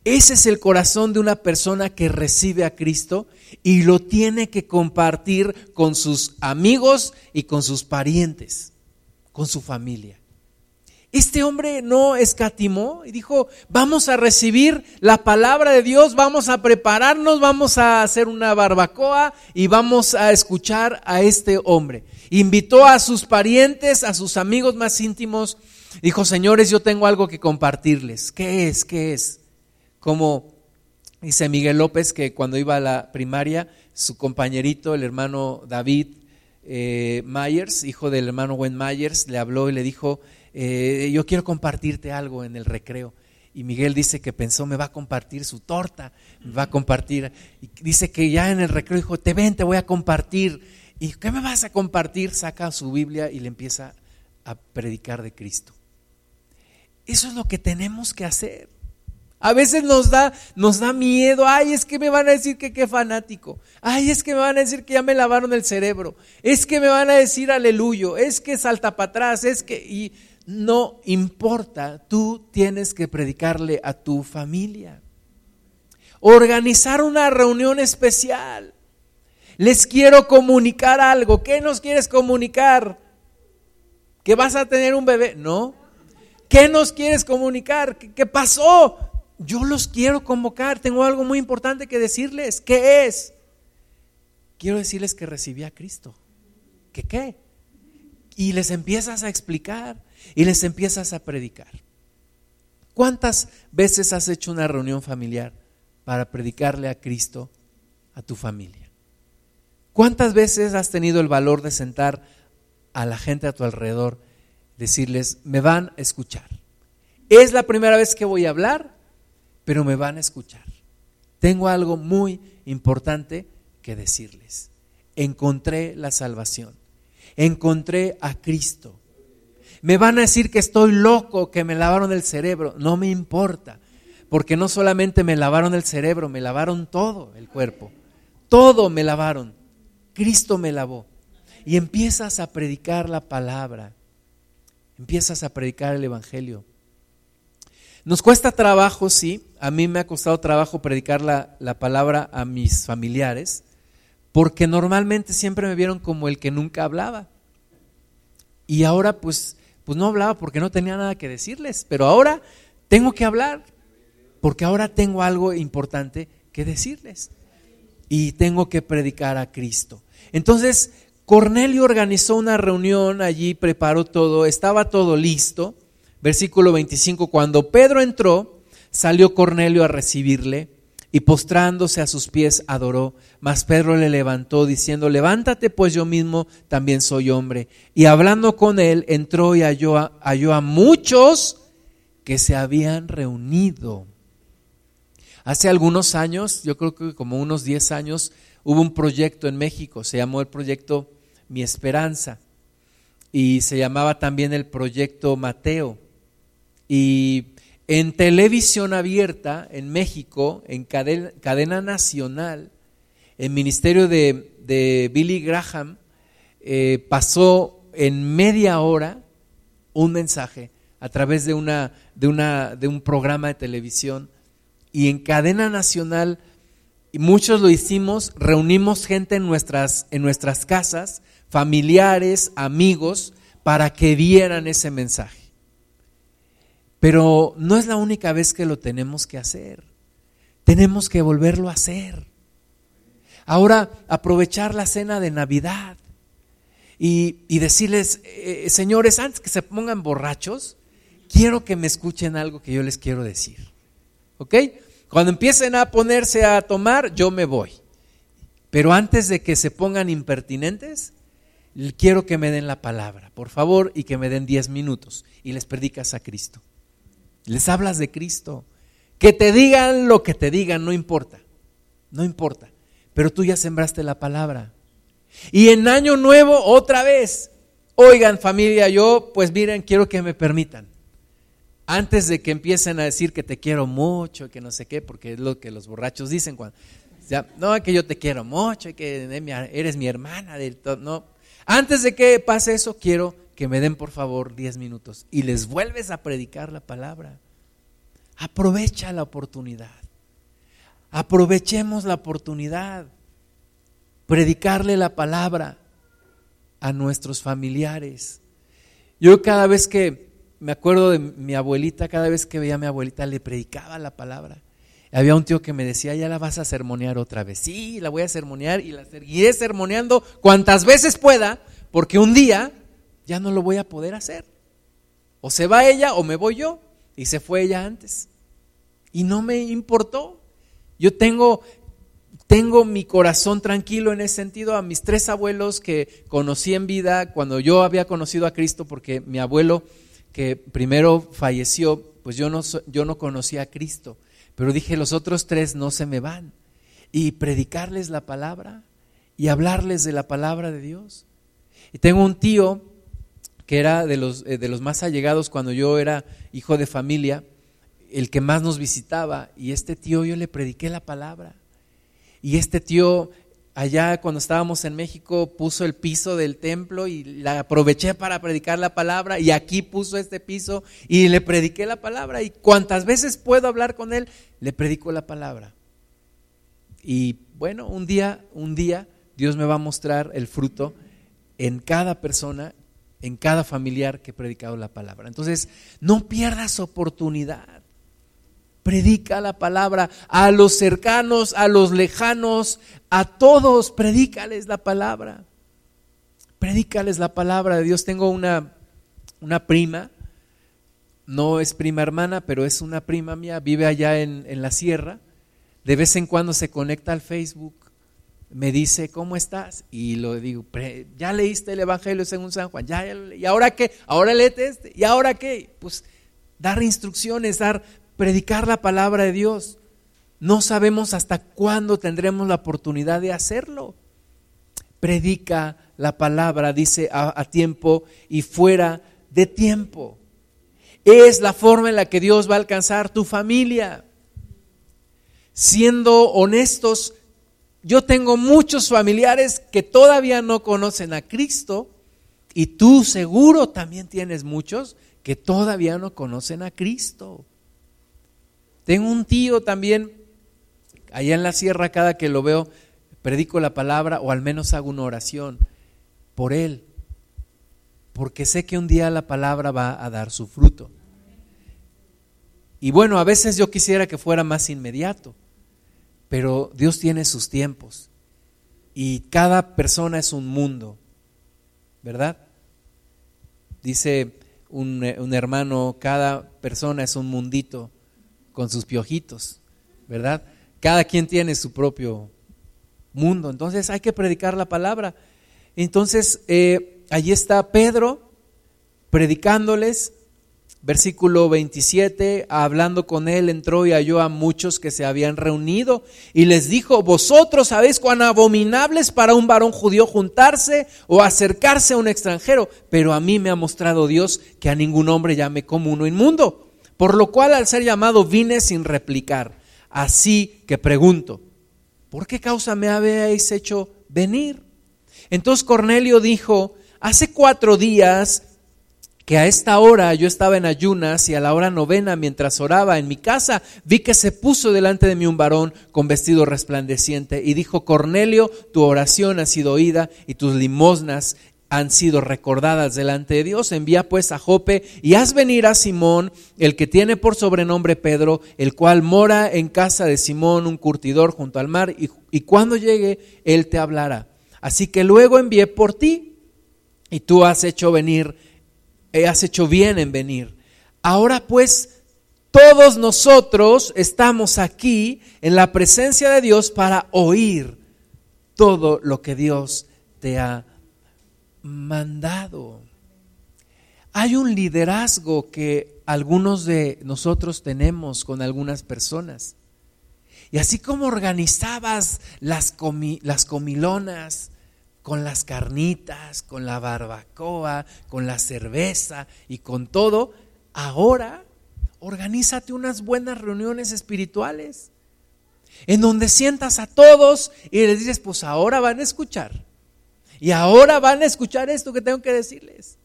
Ese es el corazón de una persona que recibe a Cristo y lo tiene que compartir con sus amigos y con sus parientes, con su familia. Este hombre no escatimó y dijo, vamos a recibir la palabra de Dios, vamos a prepararnos, vamos a hacer una barbacoa y vamos a escuchar a este hombre. Invitó a sus parientes, a sus amigos más íntimos, dijo, señores, yo tengo algo que compartirles. ¿Qué es? ¿Qué es? Como dice Miguel López que cuando iba a la primaria, su compañerito, el hermano David eh, Myers, hijo del hermano Gwen Myers, le habló y le dijo, eh, yo quiero compartirte algo en el recreo. Y Miguel dice que pensó, me va a compartir su torta, me va a compartir. Y dice que ya en el recreo dijo, te ven, te voy a compartir. ¿Y qué me vas a compartir? Saca su Biblia y le empieza a predicar de Cristo. Eso es lo que tenemos que hacer. A veces nos da, nos da miedo. Ay, es que me van a decir que qué fanático. Ay, es que me van a decir que ya me lavaron el cerebro. Es que me van a decir aleluyo. Es que salta para atrás. Es que. Y no importa, tú tienes que predicarle a tu familia. Organizar una reunión especial. Les quiero comunicar algo. ¿Qué nos quieres comunicar? ¿Que vas a tener un bebé? No. ¿Qué nos quieres comunicar? ¿Qué, pasó? Yo los quiero convocar. Tengo algo muy importante que decirles. ¿Qué es? Quiero decirles que recibí a Cristo. ¿Qué qué? Y les empiezas a explicar y les empiezas a predicar. ¿Cuántas veces has hecho una reunión familiar para predicarle a Cristo a tu familia? ¿Cuántas veces has tenido el valor de sentar a la gente a tu alrededor, decirles, me van a escuchar? es la primera vez que voy a hablar, pero me van a escuchar. Tengo algo muy importante que decirles. Encontré la salvación. Encontré a Cristo. Me van a decir que estoy loco, que me lavaron el cerebro. No me importa, porque no solamente me lavaron el cerebro, me lavaron todo el cuerpo. Todo me lavaron. Cristo me lavó. Y empiezas a predicar la palabra. Empiezas a predicar el Evangelio. Nos cuesta trabajo, sí. A mí me ha costado trabajo predicar la, la, palabra a mis familiares, porque normalmente siempre me vieron como el que nunca hablaba. Y ahora pues, pues no hablaba porque no tenía nada que decirles, pero ahora tengo que hablar, porque ahora tengo algo importante que decirles. Y tengo que predicar a Cristo. Entonces, Cornelio organizó una reunión allí, preparó todo, estaba todo listo Versículo 25, cuando Pedro entró, salió Cornelio a recibirle y postrándose a sus pies adoró. Mas Pedro le levantó diciendo, levántate pues yo mismo también soy hombre. Y hablando con él, entró y halló a, halló a muchos que se habían reunido. Hace algunos años, yo creo que como unos 10 años, hubo un proyecto en México, se llamó el proyecto Mi Esperanza y se llamaba también el proyecto Mateo. Y en televisión abierta en México, en cadena, nacional, el ministerio de, Billy Graham eh, pasó en media hora un mensaje a través de, una, de, una, de un programa de televisión y en cadena nacional, y muchos lo hicimos, reunimos gente en nuestras, en nuestras casas, familiares, amigos, para que vieran ese mensaje. Pero no es la única vez que lo tenemos que hacer. Tenemos que volverlo a hacer. Ahora, aprovechar la cena de Navidad y, decirles, eh, eh, señores, antes que se pongan borrachos, quiero que me escuchen algo que yo les quiero decir. ¿Ok? Cuando empiecen a ponerse a tomar, yo me voy. Pero antes de que se pongan impertinentes, quiero que me den la palabra, por favor, y que me den 10 minutos y les predicas a Cristo. Les hablas de Cristo. Que te digan lo que te digan, no importa. No importa. Pero tú ya sembraste la palabra. Y en año nuevo, otra vez. Oigan familia, yo pues miren, quiero que me permitan. Antes de que empiecen a decir que te quiero mucho, que no sé qué, porque es lo que los borrachos dicen cuando... Ya, no, que yo te quiero mucho, que eres mi hermana. Del todo, no. Antes de que pase eso, quiero que me den por favor 10 minutos y les vuelves a predicar la palabra. Aprovecha la oportunidad. Aprovechemos la oportunidad. Predicarle la palabra a nuestros familiares. Yo cada vez que me acuerdo de mi abuelita, cada vez que veía a mi abuelita le predicaba la palabra. Había un tío que me decía, ya la vas a sermonear otra vez. Sí, la voy a sermonear y la seguiré sermoneando cuantas veces pueda, porque un día ya no lo voy a poder hacer. O se va ella o me voy yo. Y se fue ella antes. Y no me importó. Yo tengo, tengo mi corazón tranquilo en ese sentido a mis tres abuelos que conocí en vida cuando yo había conocido a Cristo, porque mi abuelo que primero falleció, pues yo no, yo no conocía a Cristo. Pero dije, los otros tres no se me van. Y predicarles la palabra y hablarles de la palabra de Dios. Y tengo un tío que era de los, eh, de los más allegados cuando yo era hijo de familia, el que más nos visitaba. Y este tío yo le prediqué la palabra. Y este tío allá cuando estábamos en México puso el piso del templo y la aproveché para predicar la palabra y aquí puso este piso y le prediqué la palabra y cuantas veces puedo hablar con él, le predico la palabra. Y bueno, un día, un día Dios me va a mostrar el fruto en cada persona en cada familiar que he predicado la palabra. Entonces, no pierdas oportunidad. Predica la palabra a los cercanos, a los lejanos, a todos, predícales la palabra. Predícales la palabra de Dios. Tengo una, una prima, no es prima hermana, pero es una prima mía, vive allá en, en la sierra. De vez en cuando se conecta al Facebook me dice, ¿cómo estás? Y lo digo, ¿ya leíste el Evangelio según San Juan? ¿Ya, ¿Y ahora qué? ¿Ahora léete este? ¿Y ahora qué? Pues dar instrucciones, dar, predicar la palabra de Dios. No sabemos hasta cuándo tendremos la oportunidad de hacerlo. Predica la palabra, dice, a, a tiempo y fuera de tiempo. Es la forma en la que Dios va a alcanzar tu familia. Siendo honestos, yo tengo muchos familiares que todavía no conocen a Cristo y tú seguro también tienes muchos que todavía no conocen a Cristo. Tengo un tío también, allá en la sierra, cada que lo veo, predico la palabra o al menos hago una oración por él, porque sé que un día la palabra va a dar su fruto. Y bueno, a veces yo quisiera que fuera más inmediato pero Dios tiene sus tiempos y cada persona es un mundo, ¿verdad? Dice un, hermano, cada persona es un mundito con sus piojitos, ¿verdad? Cada quien tiene su propio mundo, entonces hay que predicar la palabra. Entonces, eh, allí está Pedro predicándoles Versículo 27, hablando con él, entró y halló a muchos que se habían reunido y les dijo, vosotros sabéis cuán abominable es para un varón judío juntarse o acercarse a un extranjero, pero a mí me ha mostrado Dios que a ningún hombre llame como uno inmundo, por lo cual al ser llamado vine sin replicar. Así que pregunto, ¿por qué causa me habéis hecho venir? Entonces Cornelio dijo, hace cuatro días que a esta hora yo estaba en ayunas y a la hora novena mientras oraba en mi casa, vi que se puso delante de mí un varón con vestido resplandeciente y dijo, Cornelio, tu oración ha sido oída y tus limosnas han sido recordadas delante de Dios. Envía pues a Jope y haz venir a Simón, el que tiene por sobrenombre Pedro, el cual mora en casa de Simón, un curtidor junto al mar, y, y cuando llegue, él te hablará. Así que luego envié por ti y tú has hecho venir has hecho bien en venir. Ahora pues, todos nosotros estamos aquí en la presencia de Dios para oír todo lo que Dios te ha mandado. Hay un liderazgo que algunos de nosotros tenemos con algunas personas. Y así como organizabas las, las comilonas, con las carnitas, con la barbacoa, con la cerveza y con todo, ahora organízate unas buenas reuniones espirituales en donde sientas a todos y les dices, pues ahora van a escuchar. Y ahora van a escuchar esto que tengo que decirles.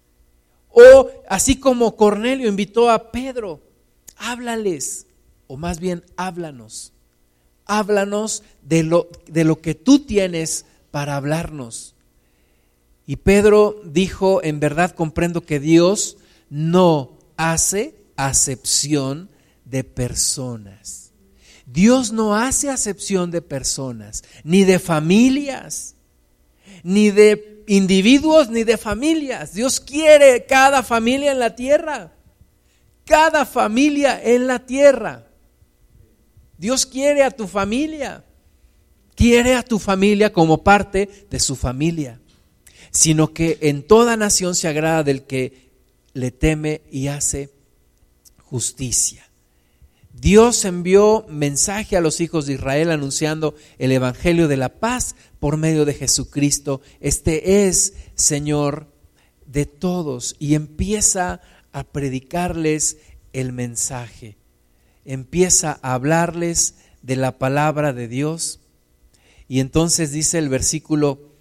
O así como Cornelio invitó a Pedro, háblales, o más bien háblanos. Háblanos de lo, de lo que tú tienes para hablarnos. Y Pedro dijo, en verdad comprendo que Dios no hace acepción de personas. Dios no hace acepción de personas, ni de familias, ni de individuos, ni de familias. Dios quiere cada familia en la tierra, cada familia en la tierra. Dios quiere a tu familia, quiere a tu familia como parte de su familia sino que en toda nación se agrada del que le teme y hace justicia. Dios envió mensaje a los hijos de Israel anunciando el Evangelio de la paz por medio de Jesucristo. Este es Señor de todos y empieza a predicarles el mensaje. Empieza a hablarles de la palabra de Dios. Y entonces dice el versículo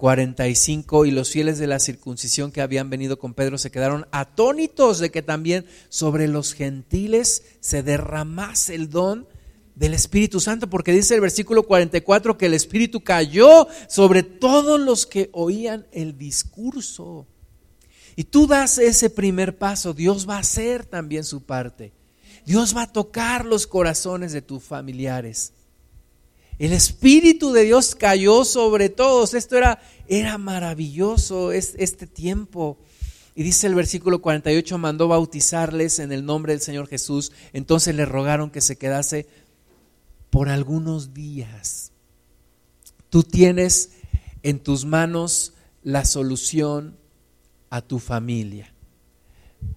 45 y los fieles de la circuncisión que habían venido con Pedro se quedaron atónitos de que también sobre los gentiles se derramase el don del Espíritu Santo, porque dice el versículo 44 que el Espíritu cayó sobre todos los que oían el discurso. Y tú das ese primer paso, Dios va a hacer también su parte. Dios va a tocar los corazones de tus familiares. El Espíritu de Dios cayó sobre todos. Esto era, era maravilloso este tiempo. Y dice el versículo 48, mandó bautizarles en el nombre del Señor Jesús. Entonces le rogaron que se quedase por algunos días. Tú tienes en tus manos la solución a tu familia.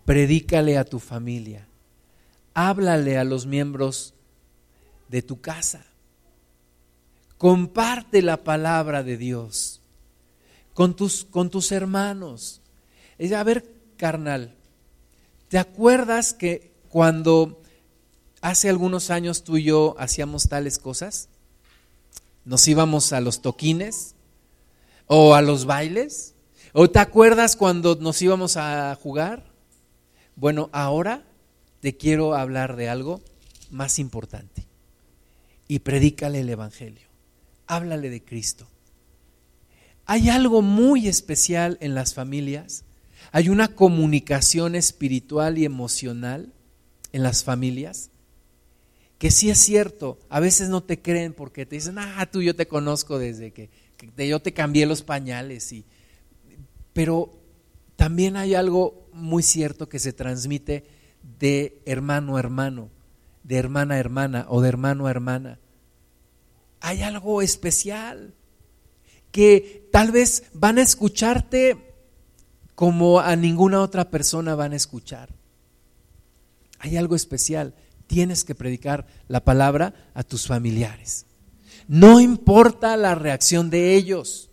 Predícale a tu familia. háblale a los miembros de tu casa. Comparte la palabra de Dios con tus, con tus hermanos. A ver, carnal, ¿te acuerdas que cuando hace algunos años tú y yo hacíamos tales cosas? Nos íbamos a los toquines o a los bailes. ¿O te acuerdas cuando nos íbamos a jugar? Bueno, ahora te quiero hablar de algo más importante. Y predícale el Evangelio. Háblale de Cristo. Hay algo muy especial en las familias. Hay una comunicación espiritual y emocional en las familias que sí es cierto, a veces no te creen porque te dicen, ah, tú yo te conozco desde que, yo te cambié los pañales. Y, pero también hay algo muy cierto que se transmite de hermano a hermano, de hermana a hermana o de hermano a hermana. Hay algo especial que tal vez van a escucharte como a ninguna otra persona van a escuchar. Hay algo especial tienes que predicar la palabra a tus familiares. No importa la reacción de ellos.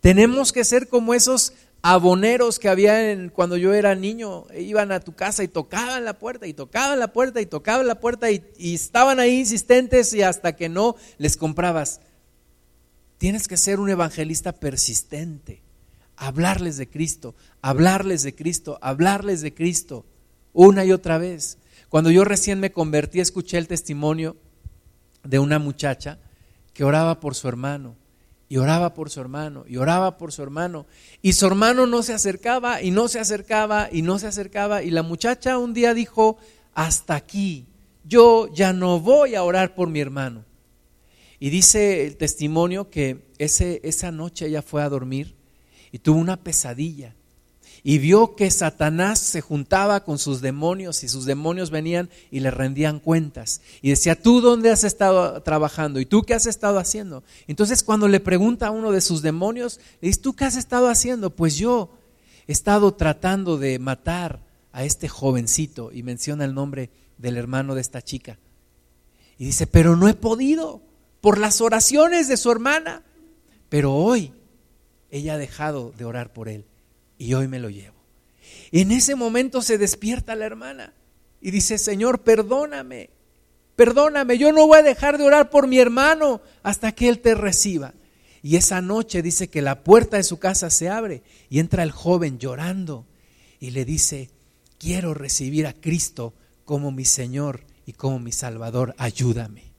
Tenemos que ser como esos aboneros que había cuando yo era niño. Iban a tu casa y tocaban la puerta y tocaban la puerta y tocaban la puerta y, y estaban ahí insistentes y hasta que no les comprabas. Tienes que ser un evangelista persistente. Hablarles de Cristo, hablarles de Cristo, hablarles de Cristo una y otra vez. Cuando yo recién me convertí, escuché el testimonio de una muchacha que oraba por su hermano, y oraba por su hermano, y oraba por su hermano, y su hermano no se acercaba, y no se acercaba, y no se acercaba, y la muchacha un día dijo, hasta aquí, yo ya no voy a orar por mi hermano. Y dice el testimonio que ese, esa noche ella fue a dormir y tuvo una pesadilla y vio que Satanás se juntaba con sus demonios y sus demonios venían y le rendían cuentas. Y decía, ¿tú dónde has estado trabajando? ¿Y tú qué has estado haciendo? Entonces cuando le pregunta a uno de sus demonios, le dice, ¿tú qué has estado haciendo? Pues yo he estado tratando de matar a este jovencito y menciona el nombre del hermano de esta chica. Y dice, pero no he podido por las oraciones de su hermana. Pero hoy ella ha dejado de orar por él y hoy me lo llevo. En ese momento se despierta la hermana y dice, Señor, perdóname, perdóname, yo no voy a dejar de orar por mi hermano hasta que Él te reciba. Y esa noche dice que la puerta de su casa se abre y entra el joven llorando y le dice, quiero recibir a Cristo como mi Señor y como mi Salvador, ayúdame.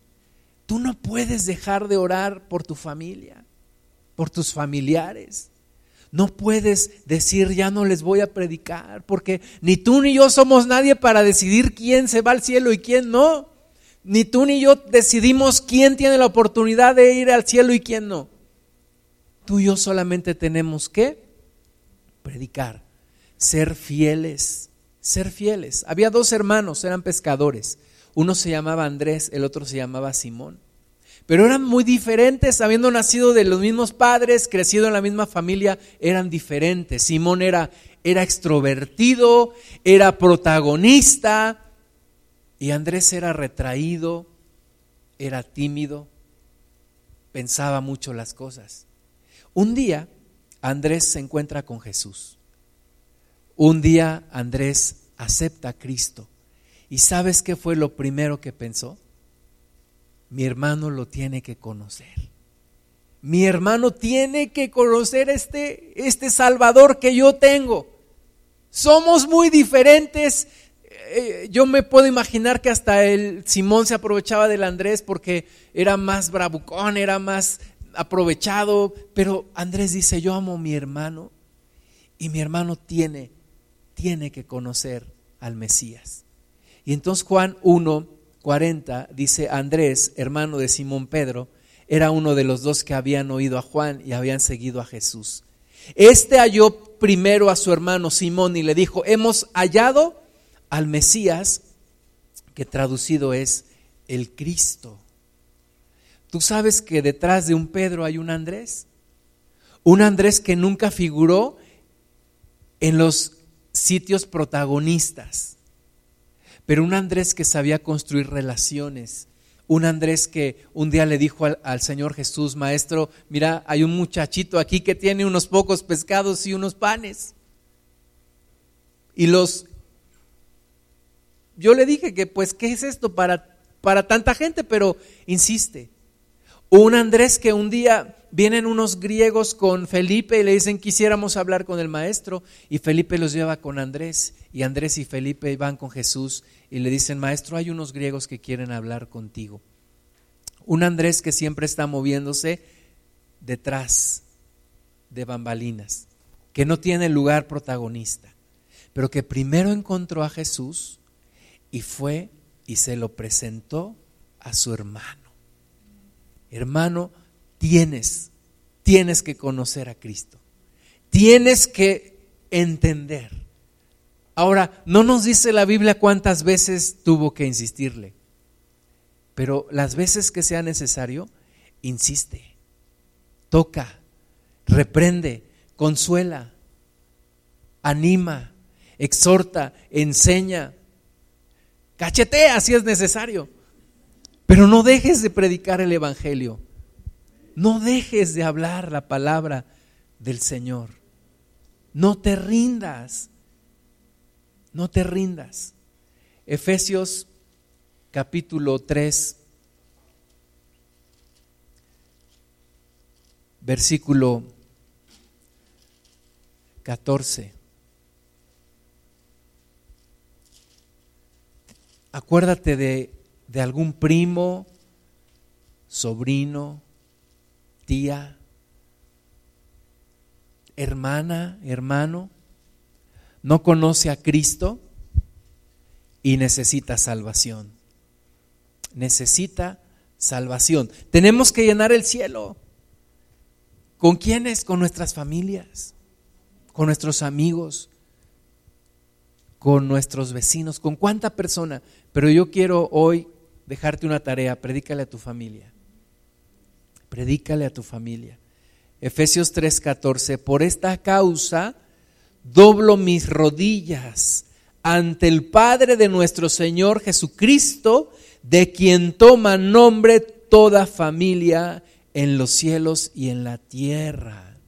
Tú no puedes dejar de orar por tu familia, por tus familiares. No puedes decir ya no les voy a predicar, porque ni tú ni yo somos nadie para decidir quién se va al cielo y quién no. Ni tú ni yo decidimos quién tiene la oportunidad de ir al cielo y quién no. Tú y yo solamente tenemos que predicar, ser fieles, ser fieles. Había dos hermanos, eran pescadores. Uno se llamaba Andrés, el otro se llamaba Simón pero eran muy diferentes, habiendo nacido de los mismos padres, crecido en la misma familia, eran diferentes. Simón era, era extrovertido, era protagonista, y Andrés era retraído, era tímido, pensaba mucho las cosas. Un día Andrés se encuentra con Jesús. Un día Andrés acepta a Cristo. ¿Y sabes qué fue lo primero que pensó? Mi hermano lo tiene que conocer. Mi hermano tiene que conocer este, este Salvador que yo tengo. Somos muy diferentes. Eh, yo me puedo imaginar que hasta el Simón se aprovechaba del Andrés porque era más bravucón, era más aprovechado. Pero Andrés dice, yo amo a mi hermano y mi hermano tiene, tiene que conocer al Mesías. Y entonces Juan 1 40 dice Andrés, hermano de Simón Pedro, era uno de los dos que habían oído a Juan y habían seguido a Jesús. Este halló primero a su hermano Simón y le dijo, hemos hallado al Mesías, que traducido es el Cristo. ¿Tú sabes que detrás de un Pedro hay un Andrés? Un Andrés que nunca figuró en los sitios protagonistas pero un Andrés que sabía construir relaciones, un Andrés que un día le dijo al, al, Señor Jesús, Maestro, mira, hay un muchachito aquí que tiene unos pocos pescados y unos panes. Y los... Yo le dije que, pues, ¿qué es esto para, para tanta gente? Pero insiste. Un Andrés que un día vienen unos griegos con Felipe y le dicen quisiéramos hablar con el maestro y Felipe los lleva con Andrés y Andrés y Felipe van con Jesús y le dicen, maestro, hay unos griegos que quieren hablar contigo. Un Andrés que siempre está moviéndose detrás de bambalinas, que no tiene lugar protagonista, pero que primero encontró a Jesús y fue y se lo presentó a su hermano. Hermano, tienes, tienes que conocer a Cristo. Tienes que entender. Ahora, no nos dice la Biblia cuántas veces tuvo que insistirle, pero las veces que sea necesario, insiste, toca, reprende, consuela, anima, exhorta, enseña, cachetea si es necesario. Pero no dejes de predicar el Evangelio. No dejes de hablar la palabra del Señor. No te rindas. No te rindas. Efesios capítulo 3, versículo 14. Acuérdate de de algún primo, sobrino, tía, hermana, hermano, no conoce a Cristo y necesita salvación. Necesita salvación. Tenemos que llenar el cielo. ¿Con quiénes? Con nuestras familias, con nuestros amigos, con nuestros vecinos, con cuánta persona. Pero yo quiero hoy dejarte una tarea, predícale a tu familia. Predícale a tu familia. Efesios 3:14, por esta causa doblo mis rodillas ante el Padre de nuestro Señor Jesucristo, de quien toma nombre toda familia en los cielos y en la tierra.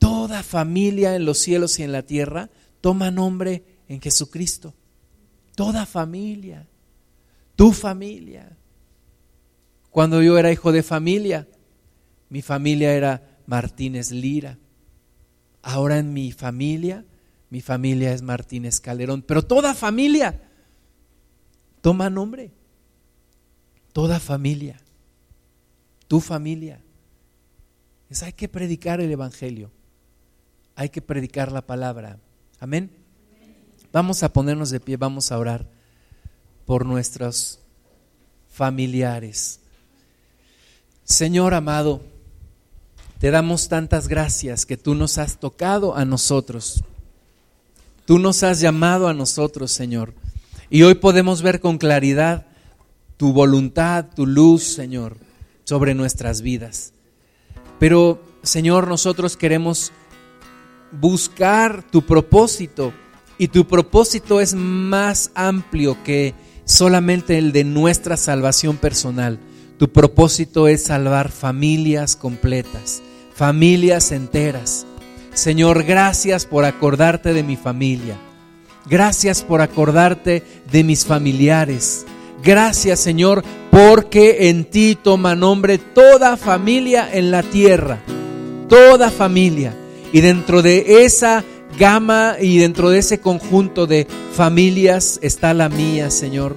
Toda familia en los cielos y en la tierra toma nombre en Jesucristo. Toda familia tu familia. Cuando yo era hijo de familia, mi familia era Martínez Lira. Ahora en mi familia, mi familia es Martínez Calderón. Pero toda familia toma nombre. Toda familia. Tu familia. Es, hay que predicar el Evangelio. Hay que predicar la palabra. Amén. Vamos a ponernos de pie, vamos a orar por nuestros familiares. Señor amado, te damos tantas gracias que tú nos has tocado a nosotros. Tú nos has llamado a nosotros, Señor. Y hoy podemos ver con claridad tu voluntad, tu luz, Señor, sobre nuestras vidas. Pero, Señor, nosotros queremos buscar tu propósito y tu propósito es más amplio que solamente el de nuestra salvación personal. Tu propósito es salvar familias completas, familias enteras. Señor, gracias por acordarte de mi familia. Gracias por acordarte de mis familiares. Gracias, Señor, porque en ti toma nombre toda familia en la tierra. Toda familia. Y dentro de esa gama y dentro de ese conjunto de familias está la mía, Señor.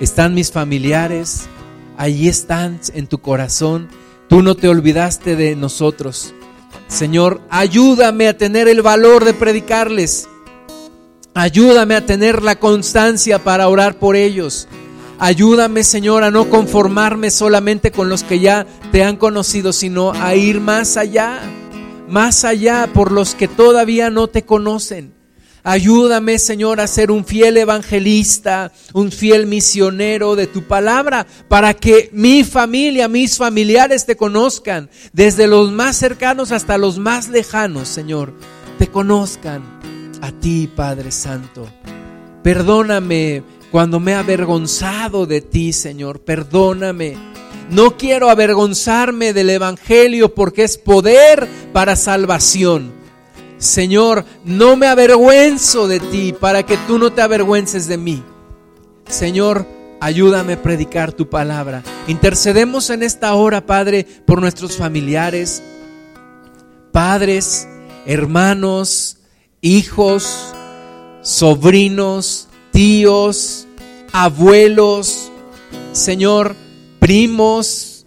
Están mis familiares, allí están en tu corazón. Tú no te olvidaste de nosotros. Señor, ayúdame a tener el valor de predicarles. Ayúdame a tener la constancia para orar por ellos. Ayúdame, Señor, a no conformarme solamente con los que ya te han conocido, sino a ir más allá más allá por los que todavía no te conocen. Ayúdame, Señor, a ser un fiel evangelista, un fiel misionero de tu palabra, para que mi familia, mis familiares te conozcan, desde los más cercanos hasta los más lejanos, Señor, te conozcan a ti, Padre Santo. Perdóname cuando me he avergonzado de ti, Señor. Perdóname. No quiero avergonzarme del Evangelio porque es poder para salvación. Señor, no me avergüenzo de ti para que tú no te avergüences de mí. Señor, ayúdame a predicar tu palabra. Intercedemos en esta hora, Padre, por nuestros familiares, padres, hermanos, hijos, sobrinos, tíos, abuelos, Señor, primos,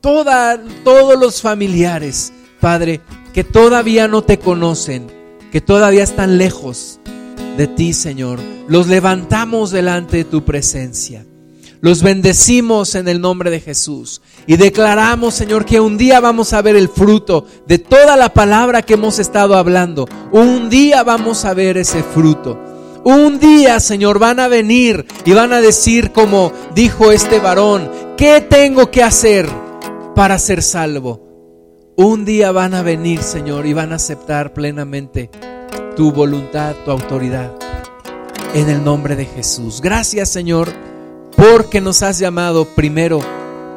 toda, todos los familiares, Padre, que todavía no te conocen, que todavía están lejos de ti, Señor. Los levantamos delante de tu presencia. Los bendecimos en el nombre de Jesús y declaramos, Señor, que un día vamos a ver el fruto de toda la palabra que hemos estado hablando. Un día vamos a ver ese fruto. Un día, Señor, van a venir y van a decir como dijo este varón, ¿qué tengo que hacer para ser salvo? Un día van a venir, Señor, y van a aceptar plenamente tu voluntad, tu autoridad. En el nombre de Jesús. Gracias, Señor porque nos has llamado primero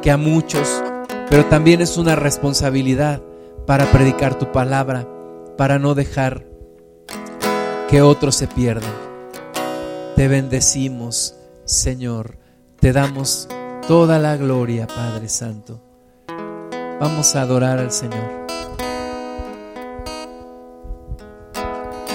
que a muchos, pero también es una responsabilidad para predicar tu palabra, para no dejar que otros se pierdan. Te bendecimos, Señor, te damos toda la gloria, Padre Santo. Vamos a adorar al Señor.